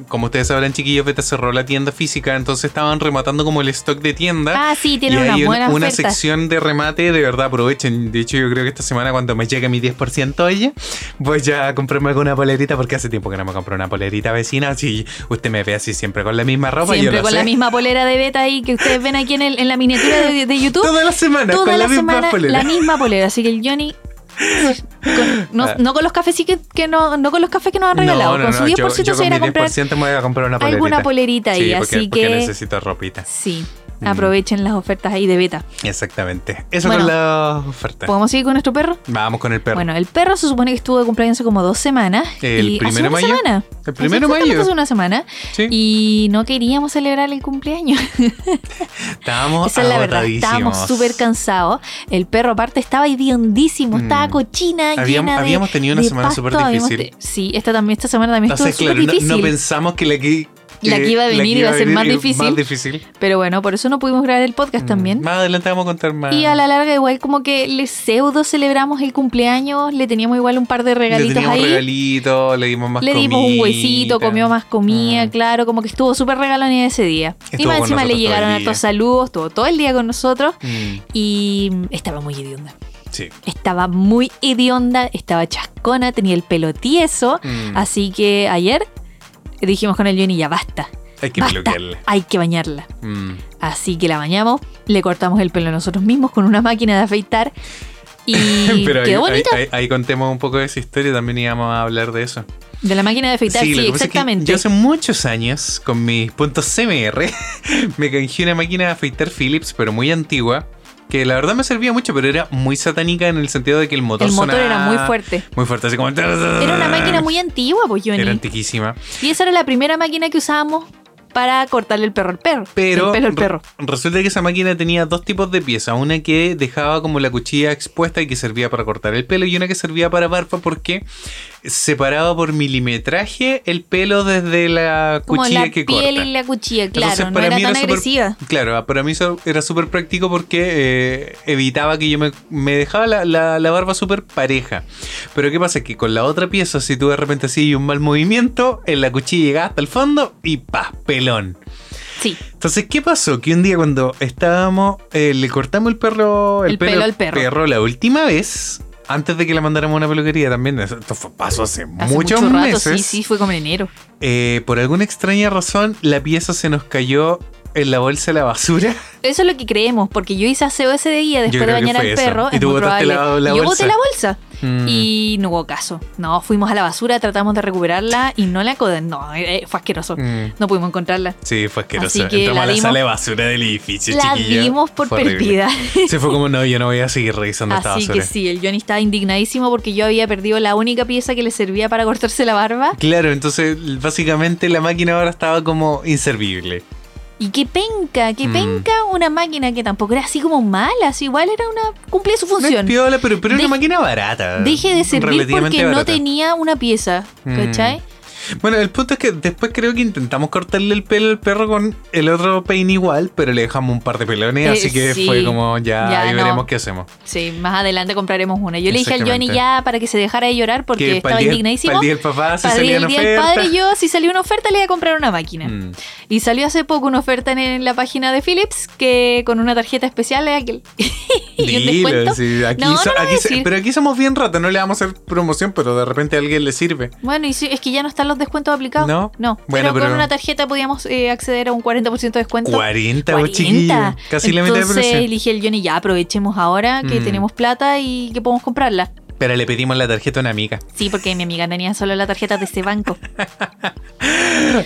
[SPEAKER 2] como ustedes sabrán, chiquillos, Beta cerró la tienda física, entonces estaban rematando como el stock de tienda.
[SPEAKER 3] Ah, sí, tiene
[SPEAKER 2] y
[SPEAKER 3] unas
[SPEAKER 2] hay una, una sección de remate, de verdad aprovechen. De hecho, yo creo que esta semana cuando me llegue mi 10% oye, voy ya a comprarme alguna polerita porque hace tiempo que no me compro una polerita vecina. Si usted me ve así siempre con la misma ropa, yo
[SPEAKER 3] Siempre
[SPEAKER 2] lo
[SPEAKER 3] con
[SPEAKER 2] sé.
[SPEAKER 3] la misma polera de beta ahí que ustedes ven aquí en, el- en la miniatura de, de YouTube.
[SPEAKER 2] Todas las semanas
[SPEAKER 3] toda
[SPEAKER 2] con
[SPEAKER 3] la,
[SPEAKER 2] la, misma
[SPEAKER 3] semana
[SPEAKER 2] polera.
[SPEAKER 3] la misma polera. Así que el Johnny. Con- no,
[SPEAKER 2] Ah.
[SPEAKER 3] no con los cafés sí que, que no, no con los cafés que nos han regalado.
[SPEAKER 2] no,
[SPEAKER 3] con su 10%
[SPEAKER 2] yo, yo
[SPEAKER 3] se irá a comprar
[SPEAKER 2] 10% me voy a comprar una polerita.
[SPEAKER 3] alguna polerita ahí,
[SPEAKER 2] Sí, porque,
[SPEAKER 3] así
[SPEAKER 2] porque
[SPEAKER 3] que-
[SPEAKER 2] necesito ropita.
[SPEAKER 3] Sí. Aprovechen las ofertas ahí de beta.
[SPEAKER 2] Exactamente. Eso
[SPEAKER 3] Bueno.
[SPEAKER 2] con la oferta.
[SPEAKER 3] ¿Podemos seguir con nuestro perro?
[SPEAKER 2] Vamos con el perro.
[SPEAKER 3] Bueno, el perro se supone que estuvo de cumpleaños hace como dos semanas.
[SPEAKER 2] ¿El
[SPEAKER 3] y
[SPEAKER 2] primero
[SPEAKER 3] hace una
[SPEAKER 2] mayo?
[SPEAKER 3] semana.
[SPEAKER 2] El primero
[SPEAKER 3] Exactamente
[SPEAKER 2] mayo.
[SPEAKER 3] Hace una semana.
[SPEAKER 2] Sí.
[SPEAKER 3] Y no queríamos celebrar el cumpleaños.
[SPEAKER 2] Estábamos
[SPEAKER 3] Esa es la verdad, estábamos súper cansados. El perro aparte estaba hediondísimo,
[SPEAKER 2] Mm.
[SPEAKER 3] estaba cochina,
[SPEAKER 2] Habíamos-
[SPEAKER 3] llena de
[SPEAKER 2] habíamos tenido una
[SPEAKER 3] de
[SPEAKER 2] semana súper difícil.
[SPEAKER 3] Sí, esta, también, esta semana también
[SPEAKER 2] Entonces,
[SPEAKER 3] estuvo
[SPEAKER 2] claro,
[SPEAKER 3] súper
[SPEAKER 2] no,
[SPEAKER 3] difícil.
[SPEAKER 2] no pensamos que la que,
[SPEAKER 3] La que iba a venir iba a ser más difícil.
[SPEAKER 2] Más difícil.
[SPEAKER 3] Pero bueno, por eso no pudimos grabar el podcast
[SPEAKER 2] Mm.
[SPEAKER 3] también.
[SPEAKER 2] Más adelante vamos a contar más.
[SPEAKER 3] Y a la larga igual como que le pseudo celebramos el cumpleaños, le teníamos igual un par de
[SPEAKER 2] le
[SPEAKER 3] regalitos
[SPEAKER 2] teníamos
[SPEAKER 3] ahí.
[SPEAKER 2] regalitos, le dimos más
[SPEAKER 3] Le dimos un huesito, comió más comida,
[SPEAKER 2] Mm.
[SPEAKER 3] claro, como que estuvo súper regalón ese día.
[SPEAKER 2] Estuvo
[SPEAKER 3] y más encima le llegaron hartos saludos, estuvo todo el día con nosotros
[SPEAKER 2] Mm,
[SPEAKER 3] y estaba muy hedionda.
[SPEAKER 2] sí.
[SPEAKER 3] Estaba muy hedionda, estaba chascona, tenía el pelo tieso.
[SPEAKER 2] Mm,
[SPEAKER 3] Así que ayer dijimos con el Johnny, ya basta,
[SPEAKER 2] Hay que
[SPEAKER 3] basta,
[SPEAKER 2] bloquearle.
[SPEAKER 3] hay que bañarla.
[SPEAKER 2] Mm.
[SPEAKER 3] Así que la bañamos, le cortamos el pelo nosotros mismos con una máquina de afeitar y
[SPEAKER 2] Pero
[SPEAKER 3] quedó
[SPEAKER 2] ahí- ahí- ahí contemos un poco de esa historia, también íbamos a hablar de eso.
[SPEAKER 3] De la máquina de afeitar, sí,
[SPEAKER 2] es que
[SPEAKER 3] exactamente.
[SPEAKER 2] yo hace muchos años, con mis puntos CMR, me canjeé una máquina de afeitar Philips, pero muy antigua, que la verdad me servía mucho, pero era muy satánica en el sentido de que el motor
[SPEAKER 3] el motor era muy fuerte.
[SPEAKER 2] Muy fuerte, así como...
[SPEAKER 3] Era una máquina muy antigua, pues Johnny.
[SPEAKER 2] Era antiquísima.
[SPEAKER 3] Y esa era la primera máquina que usábamos para cortarle el perro al perro.
[SPEAKER 2] Pero
[SPEAKER 3] el pelo al perro.
[SPEAKER 2] resulta que esa máquina tenía dos tipos de piezas. Una que dejaba como la cuchilla expuesta y que servía para cortar el pelo y una que servía para barba porque separado por milimetraje el pelo desde la
[SPEAKER 3] Como
[SPEAKER 2] cuchilla
[SPEAKER 3] la
[SPEAKER 2] que
[SPEAKER 3] piel
[SPEAKER 2] corta.
[SPEAKER 3] y la cuchilla,
[SPEAKER 2] Entonces,
[SPEAKER 3] claro, no
[SPEAKER 2] para
[SPEAKER 3] era
[SPEAKER 2] mí
[SPEAKER 3] tan
[SPEAKER 2] súper-
[SPEAKER 3] agresiva.
[SPEAKER 2] Claro, para mí eso era súper práctico porque eh, evitaba que yo me, me dejaba la, la- la barba súper pareja. Pero ¿qué pasa? Que con la otra pieza, si tú de repente hacías un mal movimiento, en la cuchilla llegaba hasta el fondo y ¡pa! pelón.
[SPEAKER 3] Sí,
[SPEAKER 2] Entonces, ¿qué pasó? Que un día cuando estábamos, eh, le cortamos el perro, el,
[SPEAKER 3] El pelo al perro.
[SPEAKER 2] la última vez, antes de que la mandáramos a una peluquería también, esto fue, pasó hace,
[SPEAKER 3] hace
[SPEAKER 2] muchos
[SPEAKER 3] mucho rato,
[SPEAKER 2] meses.
[SPEAKER 3] sí, sí, fue como en enero.
[SPEAKER 2] Eh, por alguna extraña razón, la pieza se nos cayó en la bolsa de la basura.
[SPEAKER 3] Eso es lo que creemos, porque yo hice aseo ese día después de bañar al
[SPEAKER 2] eso.
[SPEAKER 3] perro.
[SPEAKER 2] Y
[SPEAKER 3] es
[SPEAKER 2] tú
[SPEAKER 3] muy
[SPEAKER 2] botaste la-
[SPEAKER 3] probable.
[SPEAKER 2] la
[SPEAKER 3] Y yo boté la bolsa.
[SPEAKER 2] Mm.
[SPEAKER 3] Y no hubo caso. No, fuimos a la basura, tratamos de recuperarla y no la. No, eh, fue asqueroso.
[SPEAKER 2] Mm.
[SPEAKER 3] No pudimos encontrarla.
[SPEAKER 2] Sí, fue asqueroso.
[SPEAKER 3] Así que
[SPEAKER 2] Entramos
[SPEAKER 3] la
[SPEAKER 2] a la
[SPEAKER 3] dimos-
[SPEAKER 2] sala de basura del edificio,
[SPEAKER 3] La
[SPEAKER 2] chiquillo.
[SPEAKER 3] dimos por
[SPEAKER 2] Fue
[SPEAKER 3] perdida.
[SPEAKER 2] Se fue como, no, yo no voy a seguir revisando esta
[SPEAKER 3] Así
[SPEAKER 2] basura.
[SPEAKER 3] que sí, el Johnny estaba indignadísimo porque yo había perdido la única pieza que le servía para cortarse la barba.
[SPEAKER 2] Claro, entonces básicamente la máquina ahora estaba como inservible.
[SPEAKER 3] Y qué penca, qué
[SPEAKER 2] Mm.
[SPEAKER 3] penca una máquina que tampoco era así como mala, así igual era una. cumplía su
[SPEAKER 2] No
[SPEAKER 3] función.
[SPEAKER 2] piola, pero,
[SPEAKER 3] Deje-
[SPEAKER 2] una máquina barata.
[SPEAKER 3] Deje de servir porque no tenía una pieza,
[SPEAKER 2] Mm. Bueno, el punto es que después creo que intentamos cortarle el pelo al perro con el otro peine igual, pero le dejamos un par de pelones,
[SPEAKER 3] Eh,
[SPEAKER 2] así que
[SPEAKER 3] sí.
[SPEAKER 2] fue como ya,
[SPEAKER 3] Ya,
[SPEAKER 2] ahí
[SPEAKER 3] no.
[SPEAKER 2] veremos qué hacemos.
[SPEAKER 3] Sí, más adelante compraremos una. Yo le dije al Johnny ya para que se dejara de llorar porque
[SPEAKER 2] Que
[SPEAKER 3] estaba indignadísimo.
[SPEAKER 2] para el día del papá, si salía
[SPEAKER 3] el día del padre, yo, si salió una oferta, le iba a comprar una máquina.
[SPEAKER 2] Mm.
[SPEAKER 3] Y salió hace poco una oferta en, en la página de Philips que con una tarjeta especial es aquel. y un
[SPEAKER 2] Dilo,
[SPEAKER 3] descuento.
[SPEAKER 2] sí, aquí
[SPEAKER 3] No, no
[SPEAKER 2] so- aquí
[SPEAKER 3] decir.
[SPEAKER 2] pero aquí somos bien ratas, no le vamos a hacer promoción, pero de repente a alguien le sirve.
[SPEAKER 3] Bueno, y es que ya no están los descuentos aplicados.
[SPEAKER 2] No.
[SPEAKER 3] No.
[SPEAKER 2] Bueno,
[SPEAKER 3] pero, con
[SPEAKER 2] pero-
[SPEAKER 3] una tarjeta podíamos eh, acceder a un 40% de descuento.
[SPEAKER 2] 40, vos, chiquillo. Casi la mitad de
[SPEAKER 3] Entonces
[SPEAKER 2] precio.
[SPEAKER 3] elige el Johnny, ya aprovechemos ahora que
[SPEAKER 2] Mm.
[SPEAKER 3] tenemos plata y que podemos comprarla.
[SPEAKER 2] Pero le pedimos la tarjeta a una amiga.
[SPEAKER 3] Sí, porque mi amiga tenía solo la tarjeta de ese banco.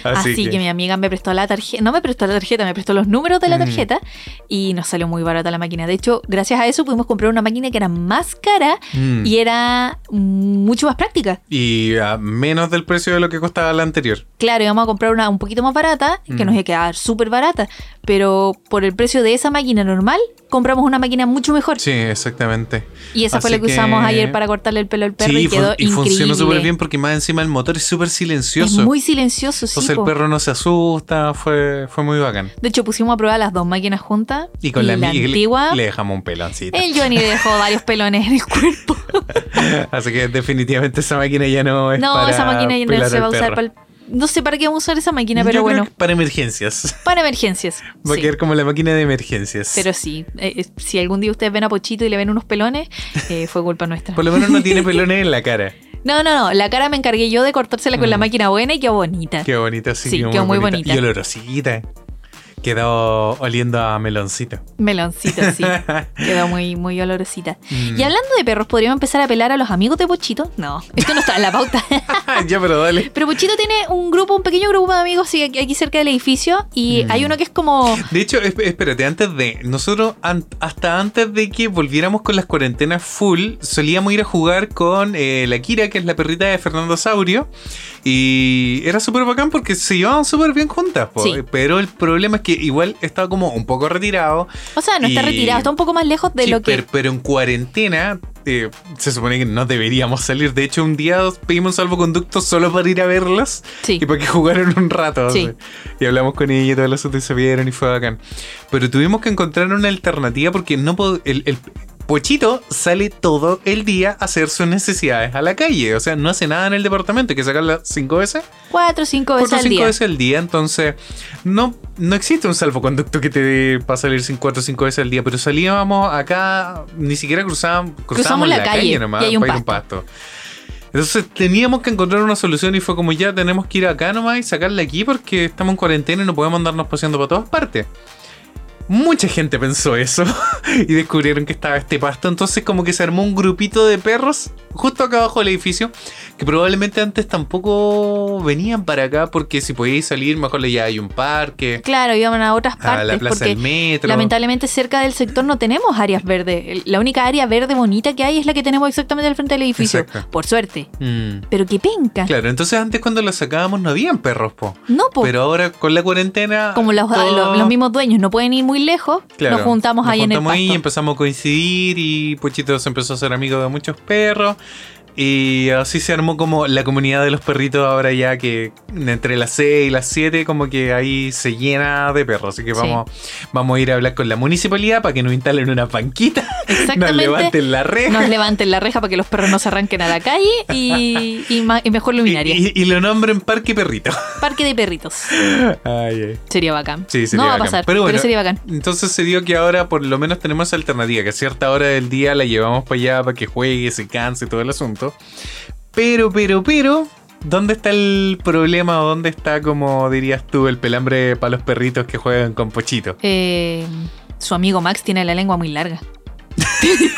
[SPEAKER 2] Así,
[SPEAKER 3] Así, que... mi amiga me prestó la tarjeta, no me prestó la tarjeta, me prestó los números de la
[SPEAKER 2] Mm.
[SPEAKER 3] tarjeta y nos salió muy barata la máquina. De hecho, gracias a eso pudimos comprar una máquina que era más cara
[SPEAKER 2] Mm.
[SPEAKER 3] y era mucho más práctica.
[SPEAKER 2] Y a menos del precio de lo que costaba la anterior.
[SPEAKER 3] Claro, íbamos a comprar una un poquito más barata, que
[SPEAKER 2] Mm.
[SPEAKER 3] nos iba a quedar súper barata, pero por el precio de esa máquina normal, compramos una máquina mucho mejor.
[SPEAKER 2] Sí, exactamente.
[SPEAKER 3] Y esa fue lo que usamos ayer para cortarle el pelo al perro
[SPEAKER 2] sí,
[SPEAKER 3] y quedó
[SPEAKER 2] y
[SPEAKER 3] increíble.
[SPEAKER 2] funcionó súper bien porque más encima el motor es súper
[SPEAKER 3] Es
[SPEAKER 2] silencioso.
[SPEAKER 3] muy silencioso, sí.
[SPEAKER 2] Entonces el perro no se asusta, fue, fue muy bacán.
[SPEAKER 3] De hecho, pusimos a prueba las dos máquinas juntas.
[SPEAKER 2] Y con la,
[SPEAKER 3] la
[SPEAKER 2] le-
[SPEAKER 3] antigua,
[SPEAKER 2] le dejamos un peloncito.
[SPEAKER 3] el Johnny dejó varios pelones en el cuerpo.
[SPEAKER 2] Así que definitivamente esa máquina ya no es
[SPEAKER 3] no,
[SPEAKER 2] para
[SPEAKER 3] esa máquina ya no se va a usar para el- No sé para qué vamos a usar esa máquina,
[SPEAKER 2] Yo
[SPEAKER 3] pero
[SPEAKER 2] creo
[SPEAKER 3] bueno,
[SPEAKER 2] que para emergencias.
[SPEAKER 3] para emergencias.
[SPEAKER 2] Va a quedar como la máquina de emergencias.
[SPEAKER 3] Pero sí, eh, eh, si algún día ustedes ven a Pochito y le ven unos pelones, eh, fue culpa nuestra.
[SPEAKER 2] Por lo menos no tiene pelones en la cara.
[SPEAKER 3] No, no, no, la cara me encargué yo de cortársela con la
[SPEAKER 2] Mm.
[SPEAKER 3] máquina buena y quedó bonita.
[SPEAKER 2] Qué bonita, sí.
[SPEAKER 3] Sí, quedó muy bonita.
[SPEAKER 2] Y olorosita. Quedó oliendo a meloncito.
[SPEAKER 3] Meloncito, sí. quedó muy, muy olorosita.
[SPEAKER 2] Mm.
[SPEAKER 3] Y hablando de perros, ¿podríamos empezar a pelar a los amigos de Pochito? No, esto no está en la pauta.
[SPEAKER 2] ya, pero dale.
[SPEAKER 3] Pero Pochito tiene un grupo, un pequeño grupo de amigos sí, aquí cerca del edificio y
[SPEAKER 2] Mm.
[SPEAKER 3] hay uno que es como...
[SPEAKER 2] De hecho, esp- espérate, antes de. Nosotros, an- hasta antes de que volviéramos con las cuarentenas full, solíamos ir a jugar con eh, la Kira, que es la perrita de Fernando Saurio. Y era súper bacán porque se llevaban súper bien juntas.
[SPEAKER 3] Sí.
[SPEAKER 2] Pero el problema es que igual estaba como un poco retirado.
[SPEAKER 3] O sea, no está retirado, está un poco más lejos de
[SPEAKER 2] Sí,
[SPEAKER 3] lo que...
[SPEAKER 2] pero, pero en cuarentena eh, se supone que no deberíamos salir. De hecho, un día pedimos salvoconducto solo para ir a verlas
[SPEAKER 3] Sí.
[SPEAKER 2] y para que jugaran un rato.
[SPEAKER 3] Sí.
[SPEAKER 2] Y hablamos con ella y todo el asunto y se vieron y fue bacán. Pero tuvimos que encontrar una alternativa porque no el, el Pochito sale todo el día a hacer sus necesidades a la calle. O sea, no hace nada en el departamento. Hay que sacarla cinco veces.
[SPEAKER 3] Cuatro cinco veces
[SPEAKER 2] Cuatro
[SPEAKER 3] al
[SPEAKER 2] cinco
[SPEAKER 3] día.
[SPEAKER 2] veces al día. Entonces, no, no existe un salvoconducto que te dé para salir sin cuatro o cinco veces al día. Pero salíamos acá, ni siquiera cruzábamos, cruzábamos
[SPEAKER 3] la
[SPEAKER 2] la,
[SPEAKER 3] calle
[SPEAKER 2] calle, nomás
[SPEAKER 3] y hay un
[SPEAKER 2] para ir a un pasto. Entonces teníamos que encontrar una solución y fue como ya tenemos que ir acá nomás y sacarla aquí porque estamos en cuarentena y no podemos andarnos paseando para todas partes. Mucha gente pensó eso y descubrieron que estaba este pasto. Entonces como que se armó un grupito de perros justo acá abajo del edificio que probablemente antes tampoco venían para acá porque si podíais salir mejor ya hay un parque,
[SPEAKER 3] Claro, iban a otras
[SPEAKER 2] a
[SPEAKER 3] partes
[SPEAKER 2] la plaza
[SPEAKER 3] porque
[SPEAKER 2] del metro.
[SPEAKER 3] lamentablemente cerca del sector no tenemos áreas verdes. La única área verde bonita que hay es la que tenemos exactamente al frente del edificio.
[SPEAKER 2] Exacto.
[SPEAKER 3] Por suerte.
[SPEAKER 2] Mm.
[SPEAKER 3] Pero qué penca.
[SPEAKER 2] Claro, entonces antes cuando la sacábamos no habían perros, po.
[SPEAKER 3] No, po.
[SPEAKER 2] Pero ahora con la cuarentena...
[SPEAKER 3] como los,
[SPEAKER 2] todo-
[SPEAKER 3] los- los mismos dueños no pueden ir muy lejos,
[SPEAKER 2] Claro,
[SPEAKER 3] nos juntamos ahí en el
[SPEAKER 2] juntamos ahí y
[SPEAKER 3] pasto.
[SPEAKER 2] empezamos a coincidir y Pochito se empezó a ser amigo de muchos perros. Y así se armó como la comunidad de los perritos ahora ya que entre las 6 y las 7 como que ahí se llena de perros. Así que
[SPEAKER 3] Sí.
[SPEAKER 2] vamos, vamos a ir a hablar con la municipalidad para que nos instalen una panquita. Nos levanten la reja.
[SPEAKER 3] Nos levanten la reja para que los perros no se arranquen a la calle y, y ma- y mejor luminaria.
[SPEAKER 2] y- y lo nombren Parque Perrito.
[SPEAKER 3] Parque de perritos.
[SPEAKER 2] Ay, ay.
[SPEAKER 3] Sería bacán.
[SPEAKER 2] Sí, sería
[SPEAKER 3] no va a pasar,
[SPEAKER 2] Pero
[SPEAKER 3] pero, sería bacán.
[SPEAKER 2] Entonces se dio que ahora por lo menos tenemos esa alternativa, que a cierta hora del día la llevamos para allá para que juegue, se canse todo el asunto. Pero, pero, pero, ¿dónde está el problema o dónde está, como dirías tú, el pelambre para los perritos que juegan con Pochito?
[SPEAKER 3] Eh, su amigo Max tiene la lengua muy larga.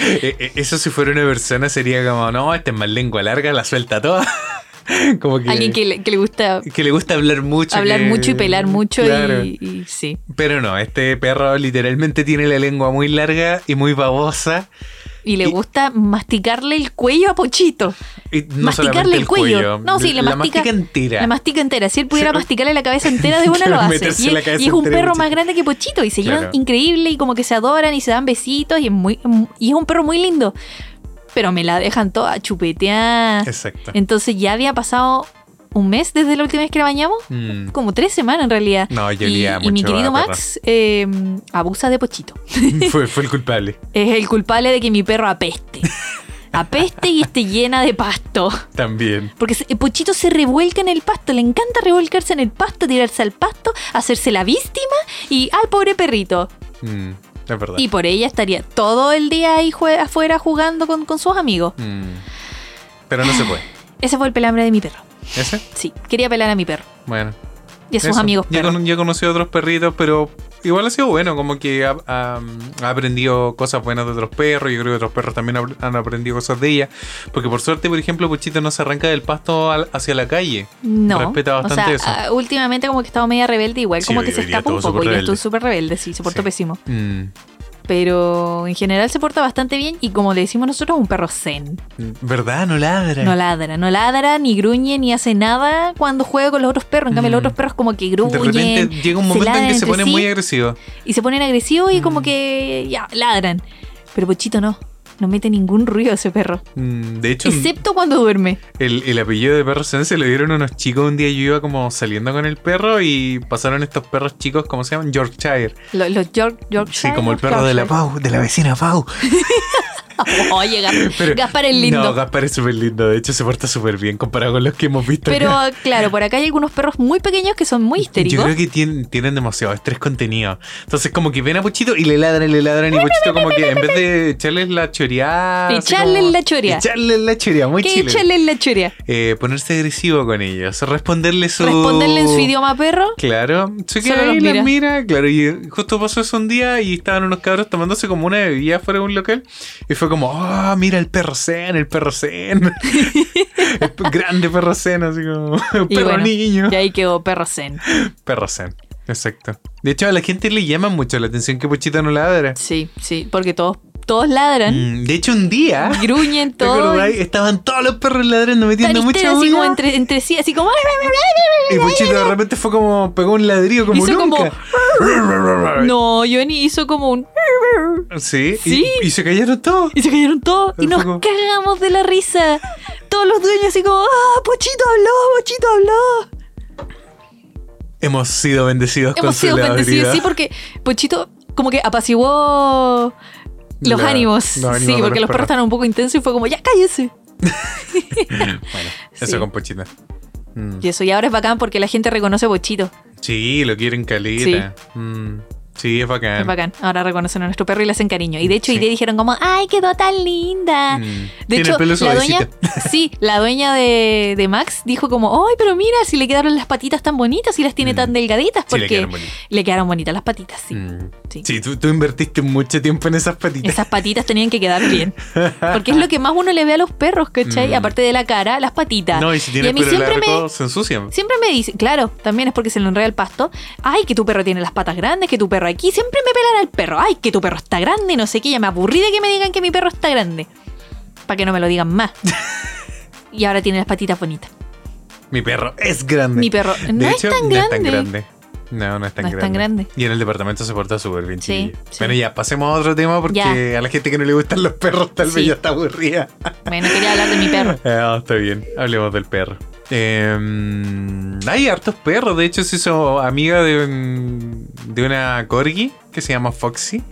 [SPEAKER 2] Eh, eh, eso si fuera una persona sería como, no, este es más lengua larga, la suelta toda. como que,
[SPEAKER 3] Alguien que le, que le gusta
[SPEAKER 2] que le gusta hablar mucho.
[SPEAKER 3] hablar
[SPEAKER 2] que-
[SPEAKER 3] mucho y pelar mucho
[SPEAKER 2] Claro.
[SPEAKER 3] y, y sí.
[SPEAKER 2] Pero no, este perro literalmente tiene la lengua muy larga y muy babosa.
[SPEAKER 3] Y le
[SPEAKER 2] Y-
[SPEAKER 3] gusta masticarle el cuello a Pochito.
[SPEAKER 2] Y no
[SPEAKER 3] Masticarle el cuello. No, sí, le
[SPEAKER 2] la
[SPEAKER 3] mastica-
[SPEAKER 2] entera.
[SPEAKER 3] La mastica entera. Si él pudiera
[SPEAKER 2] Sí.
[SPEAKER 3] masticarle la cabeza entera de una lo hace. Y, es-
[SPEAKER 2] cabeza
[SPEAKER 3] y es un perro más grande que Pochito. Y se llevan
[SPEAKER 2] Claro.
[SPEAKER 3] increíble y como que se adoran y se dan besitos. Y es, muy, y es un perro muy lindo. Pero me la dejan toda chupeteada.
[SPEAKER 2] Exacto.
[SPEAKER 3] Entonces ya había pasado un mes desde la última vez que la bañamos.
[SPEAKER 2] Mm.
[SPEAKER 3] Como tres semanas en realidad.
[SPEAKER 2] No, yo
[SPEAKER 3] y, y mi querido. Max eh, abusa de Pochito.
[SPEAKER 2] fue, fue el culpable.
[SPEAKER 3] Es el culpable de que mi perro apeste. Apeste y esté llena de pasto.
[SPEAKER 2] También.
[SPEAKER 3] Porque Pochito se revuelca en el pasto, le encanta revolcarse en el pasto, tirarse al pasto, hacerse la víctima y al pobre perrito.
[SPEAKER 2] Mm, es verdad.
[SPEAKER 3] Y por ella estaría todo el día ahí afuera jugando con, con sus amigos.
[SPEAKER 2] Mm. Pero no se puede.
[SPEAKER 3] Ese fue el pelambre de mi perro.
[SPEAKER 2] ¿Ese?
[SPEAKER 3] Sí, quería pelar a mi perro
[SPEAKER 2] Bueno.
[SPEAKER 3] y a sus
[SPEAKER 2] eso.
[SPEAKER 3] amigos
[SPEAKER 2] Ya,
[SPEAKER 3] perros.
[SPEAKER 2] con- ya conocí a otros perritos, pero igual ha sido bueno. Como que ha, ha- ha aprendido cosas buenas de otros perros. Yo creo que otros perros también ha- han aprendido cosas de ella. Porque por suerte, por ejemplo, Pochito no se arranca del pasto al- hacia la calle.
[SPEAKER 3] No,
[SPEAKER 2] Respeta
[SPEAKER 3] o
[SPEAKER 2] bastante
[SPEAKER 3] sea,
[SPEAKER 2] eso.
[SPEAKER 3] ah, últimamente como que estaba media rebelde, igual
[SPEAKER 2] Sí,
[SPEAKER 3] como que se escapa un poco,
[SPEAKER 2] súper
[SPEAKER 3] y estuvo
[SPEAKER 2] rebelde.
[SPEAKER 3] súper rebelde, sí, se portó
[SPEAKER 2] Sí.
[SPEAKER 3] pésimo.
[SPEAKER 2] Mm.
[SPEAKER 3] Pero en general se porta bastante bien y como le decimos nosotros, un perro zen.
[SPEAKER 2] ¿Verdad? No ladra.
[SPEAKER 3] No ladra, no ladra, ni gruñe, ni hace nada cuando juega con los otros perros. En cambio,
[SPEAKER 2] Mm.
[SPEAKER 3] los otros perros como que
[SPEAKER 2] De
[SPEAKER 3] gruñen.
[SPEAKER 2] repente llega un momento en que se ponen
[SPEAKER 3] sí
[SPEAKER 2] muy agresivos.
[SPEAKER 3] Y se ponen agresivos y como
[SPEAKER 2] Mm.
[SPEAKER 3] que ya, ladran. Pero Pochito no, no mete ningún ruido ese perro.
[SPEAKER 2] Mm, De hecho,
[SPEAKER 3] Excepto cuando duerme.
[SPEAKER 2] el, el apellido de perro se lo dieron unos chicos. Un día yo iba como saliendo con el perro y pasaron estos perros chicos, ¿cómo se llaman? Yorkshire.
[SPEAKER 3] Los, los York, Yorkshire.
[SPEAKER 2] Sí, como el perro de la Pau, de la vecina Pau.
[SPEAKER 3] Oye, Ga-
[SPEAKER 2] Pero-
[SPEAKER 3] Gaspar es lindo.
[SPEAKER 2] No, Gaspar es súper lindo. De hecho, se porta súper bien comparado con los que hemos visto.
[SPEAKER 3] Pero
[SPEAKER 2] acá.
[SPEAKER 3] claro, por acá hay algunos perros muy pequeños que son muy
[SPEAKER 2] Yo
[SPEAKER 3] histéricos.
[SPEAKER 2] creo que tienen, tienen demasiado estrés contenido. Entonces, como que ven a Pochito y le ladran y le ladran. Y Pochito, como que en vez de echarles la choreada.
[SPEAKER 3] Echarles la choreada.
[SPEAKER 2] Echarles la choreada, muy chile.
[SPEAKER 3] échale la churia.
[SPEAKER 2] Eh, ponerse agresivo con ellos. Responderle su.
[SPEAKER 3] Responderle en su idioma perro.
[SPEAKER 2] Claro, se queda ahí,
[SPEAKER 3] mira.
[SPEAKER 2] mira, claro, y justo pasó eso un día y estaban unos cabros tomándose como una bebida fuera de un local y fue como, ah, mira el perro zen, el perro zen, el grande perro zen, así como, perro
[SPEAKER 3] bueno,
[SPEAKER 2] niño,
[SPEAKER 3] Y ahí quedó perro zen.
[SPEAKER 2] perro zen, exacto. De hecho, a la gente le llama mucho la atención que Pochito no ladra.
[SPEAKER 3] Sí, sí, porque todos, todos ladran,
[SPEAKER 2] Mm, De hecho, un día,
[SPEAKER 3] gruñen
[SPEAKER 2] ¿te
[SPEAKER 3] todos.
[SPEAKER 2] Estaban todos los perros ladrando, metiendo mucha
[SPEAKER 3] así como entre, entre sí, así como.
[SPEAKER 2] Y Pochito de repente fue como, pegó un ladrillo como
[SPEAKER 3] Hizo como-
[SPEAKER 2] nunca.
[SPEAKER 3] No, Johnny hizo como un.
[SPEAKER 2] Sí,
[SPEAKER 3] Sí.
[SPEAKER 2] Y, se cayeron todos.
[SPEAKER 3] Y se cayeron todos. Y nos
[SPEAKER 2] como-
[SPEAKER 3] cagamos de la risa. Todos los dueños así como. ¡Ah, Pochito habló! ¡Pochito habló!
[SPEAKER 2] Hemos sido bendecidos con
[SPEAKER 3] Hemos
[SPEAKER 2] su
[SPEAKER 3] sido bendecidos, sí, porque Pochito como que apaciguó los
[SPEAKER 2] La-
[SPEAKER 3] ánimos.
[SPEAKER 2] los ánimos
[SPEAKER 3] sí, porque
[SPEAKER 2] los
[SPEAKER 3] perros estaban un poco intensos y fue como, ya cállese.
[SPEAKER 2] Bueno, eso
[SPEAKER 3] Sí.
[SPEAKER 2] con Pochita. Mm.
[SPEAKER 3] Y eso, y ahora es bacán porque la gente reconoce a Pochito.
[SPEAKER 2] Sí, lo quieren caleta. Mm. Sí, es bacán.
[SPEAKER 3] Es bacán. Ahora reconocen a nuestro perro y le hacen cariño. Y de hecho,
[SPEAKER 2] Sí.
[SPEAKER 3] hoy día dijeron como, ¡ay, quedó tan linda!
[SPEAKER 2] Mm.
[SPEAKER 3] De
[SPEAKER 2] Tiene
[SPEAKER 3] hecho,
[SPEAKER 2] el pelo
[SPEAKER 3] la dueña, sí, la dueña de, de Max dijo como, ¡ay, pero mira, si le quedaron las patitas tan bonitas y las tiene
[SPEAKER 2] Mm.
[SPEAKER 3] tan delgaditas!
[SPEAKER 2] Sí, le
[SPEAKER 3] Porque
[SPEAKER 2] quedaron
[SPEAKER 3] le quedaron bonitas las patitas, sí.
[SPEAKER 2] Mm.
[SPEAKER 3] sí.
[SPEAKER 2] Sí, tú, tú invertiste mucho tiempo en esas patitas.
[SPEAKER 3] Esas patitas tenían que quedar bien. Porque es lo que más uno le ve a los perros, ¿cachai?
[SPEAKER 2] Mm.
[SPEAKER 3] Aparte de la cara, las patitas.
[SPEAKER 2] No, y si
[SPEAKER 3] a
[SPEAKER 2] tienes
[SPEAKER 3] mí
[SPEAKER 2] pelo
[SPEAKER 3] siempre
[SPEAKER 2] largo,
[SPEAKER 3] me,
[SPEAKER 2] se ensucian.
[SPEAKER 3] siempre me dicen, claro, también es porque se le enreda el pasto. Ay, que tu perro tiene las patas grandes, que tu perro aquí. Siempre me pelan al perro. Ay, que tu perro está grande, no sé qué. Ya me aburrí de que me digan que mi perro está grande. Para que no me lo digan más. y ahora tiene las patitas bonitas.
[SPEAKER 2] Mi perro es grande.
[SPEAKER 3] Mi perro no
[SPEAKER 2] de
[SPEAKER 3] es
[SPEAKER 2] hecho,
[SPEAKER 3] tan
[SPEAKER 2] no es tan
[SPEAKER 3] grande.
[SPEAKER 2] No, no es tan
[SPEAKER 3] No es
[SPEAKER 2] grande.
[SPEAKER 3] tan grande.
[SPEAKER 2] Y en el departamento se porta súper bien,
[SPEAKER 3] Sí.
[SPEAKER 2] Bueno, ya, pasemos a otro tema porque
[SPEAKER 3] Ya.
[SPEAKER 2] a la gente que no le gustan los perros tal vez
[SPEAKER 3] Sí.
[SPEAKER 2] ya está aburrida.
[SPEAKER 3] Bueno, quería hablar de mi perro.
[SPEAKER 2] Ah, está bien, hablemos del perro. Eh, hay hartos perros, de hecho se hizo amiga de, un- de una corgi que se llama Foxy.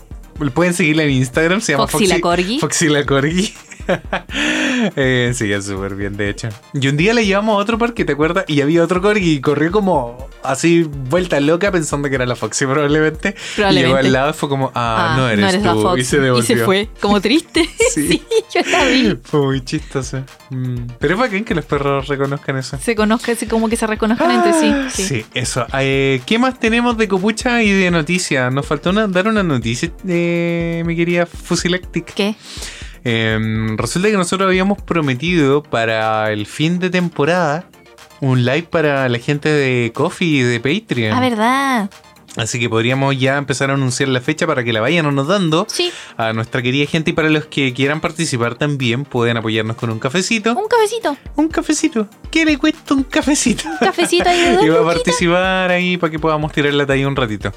[SPEAKER 2] Pueden seguirla en Instagram, se llama
[SPEAKER 3] Foxy la corgi.
[SPEAKER 2] Foxy la corgi. eh, sí, es súper bien, de hecho. Y un día le llevamos a otro parque, ¿te acuerdas? Y había otro corgi y corrió como así vuelta loca pensando que era la Foxy probablemente. Y
[SPEAKER 3] Probablemente.
[SPEAKER 2] llegó al lado y fue como, ah, no eres,
[SPEAKER 3] la
[SPEAKER 2] tú.
[SPEAKER 3] Fox.
[SPEAKER 2] Y se devolvió.
[SPEAKER 3] fue, como triste.
[SPEAKER 2] Sí.
[SPEAKER 3] sí. yo la vi.
[SPEAKER 2] Fue muy chistoso. Mm. Pero es bacán que los perros reconozcan eso.
[SPEAKER 3] Se conozca, así como que se reconozcan entre
[SPEAKER 2] Ah,
[SPEAKER 3] sí. sí.
[SPEAKER 2] eso. Eh, ¿Qué más tenemos de copucha y de noticias? Nos faltó una- dar una noticia, eh, mi querida Fusilactic.
[SPEAKER 3] ¿Qué?
[SPEAKER 2] Eh, resulta que nosotros habíamos prometido para el fin de temporada un live para la gente de Coffee y de Patreon.
[SPEAKER 3] Ah, ¿verdad?
[SPEAKER 2] Así que podríamos ya empezar a anunciar la fecha para que la vayan anotando
[SPEAKER 3] Sí.
[SPEAKER 2] a nuestra querida gente y para los que quieran participar también pueden apoyarnos con un cafecito.
[SPEAKER 3] Un cafecito.
[SPEAKER 2] Un cafecito. ¿Qué le cuesta un cafecito?
[SPEAKER 3] Un cafecito ahí de
[SPEAKER 2] y va a participar ahí para que podamos tirar la talla un ratito.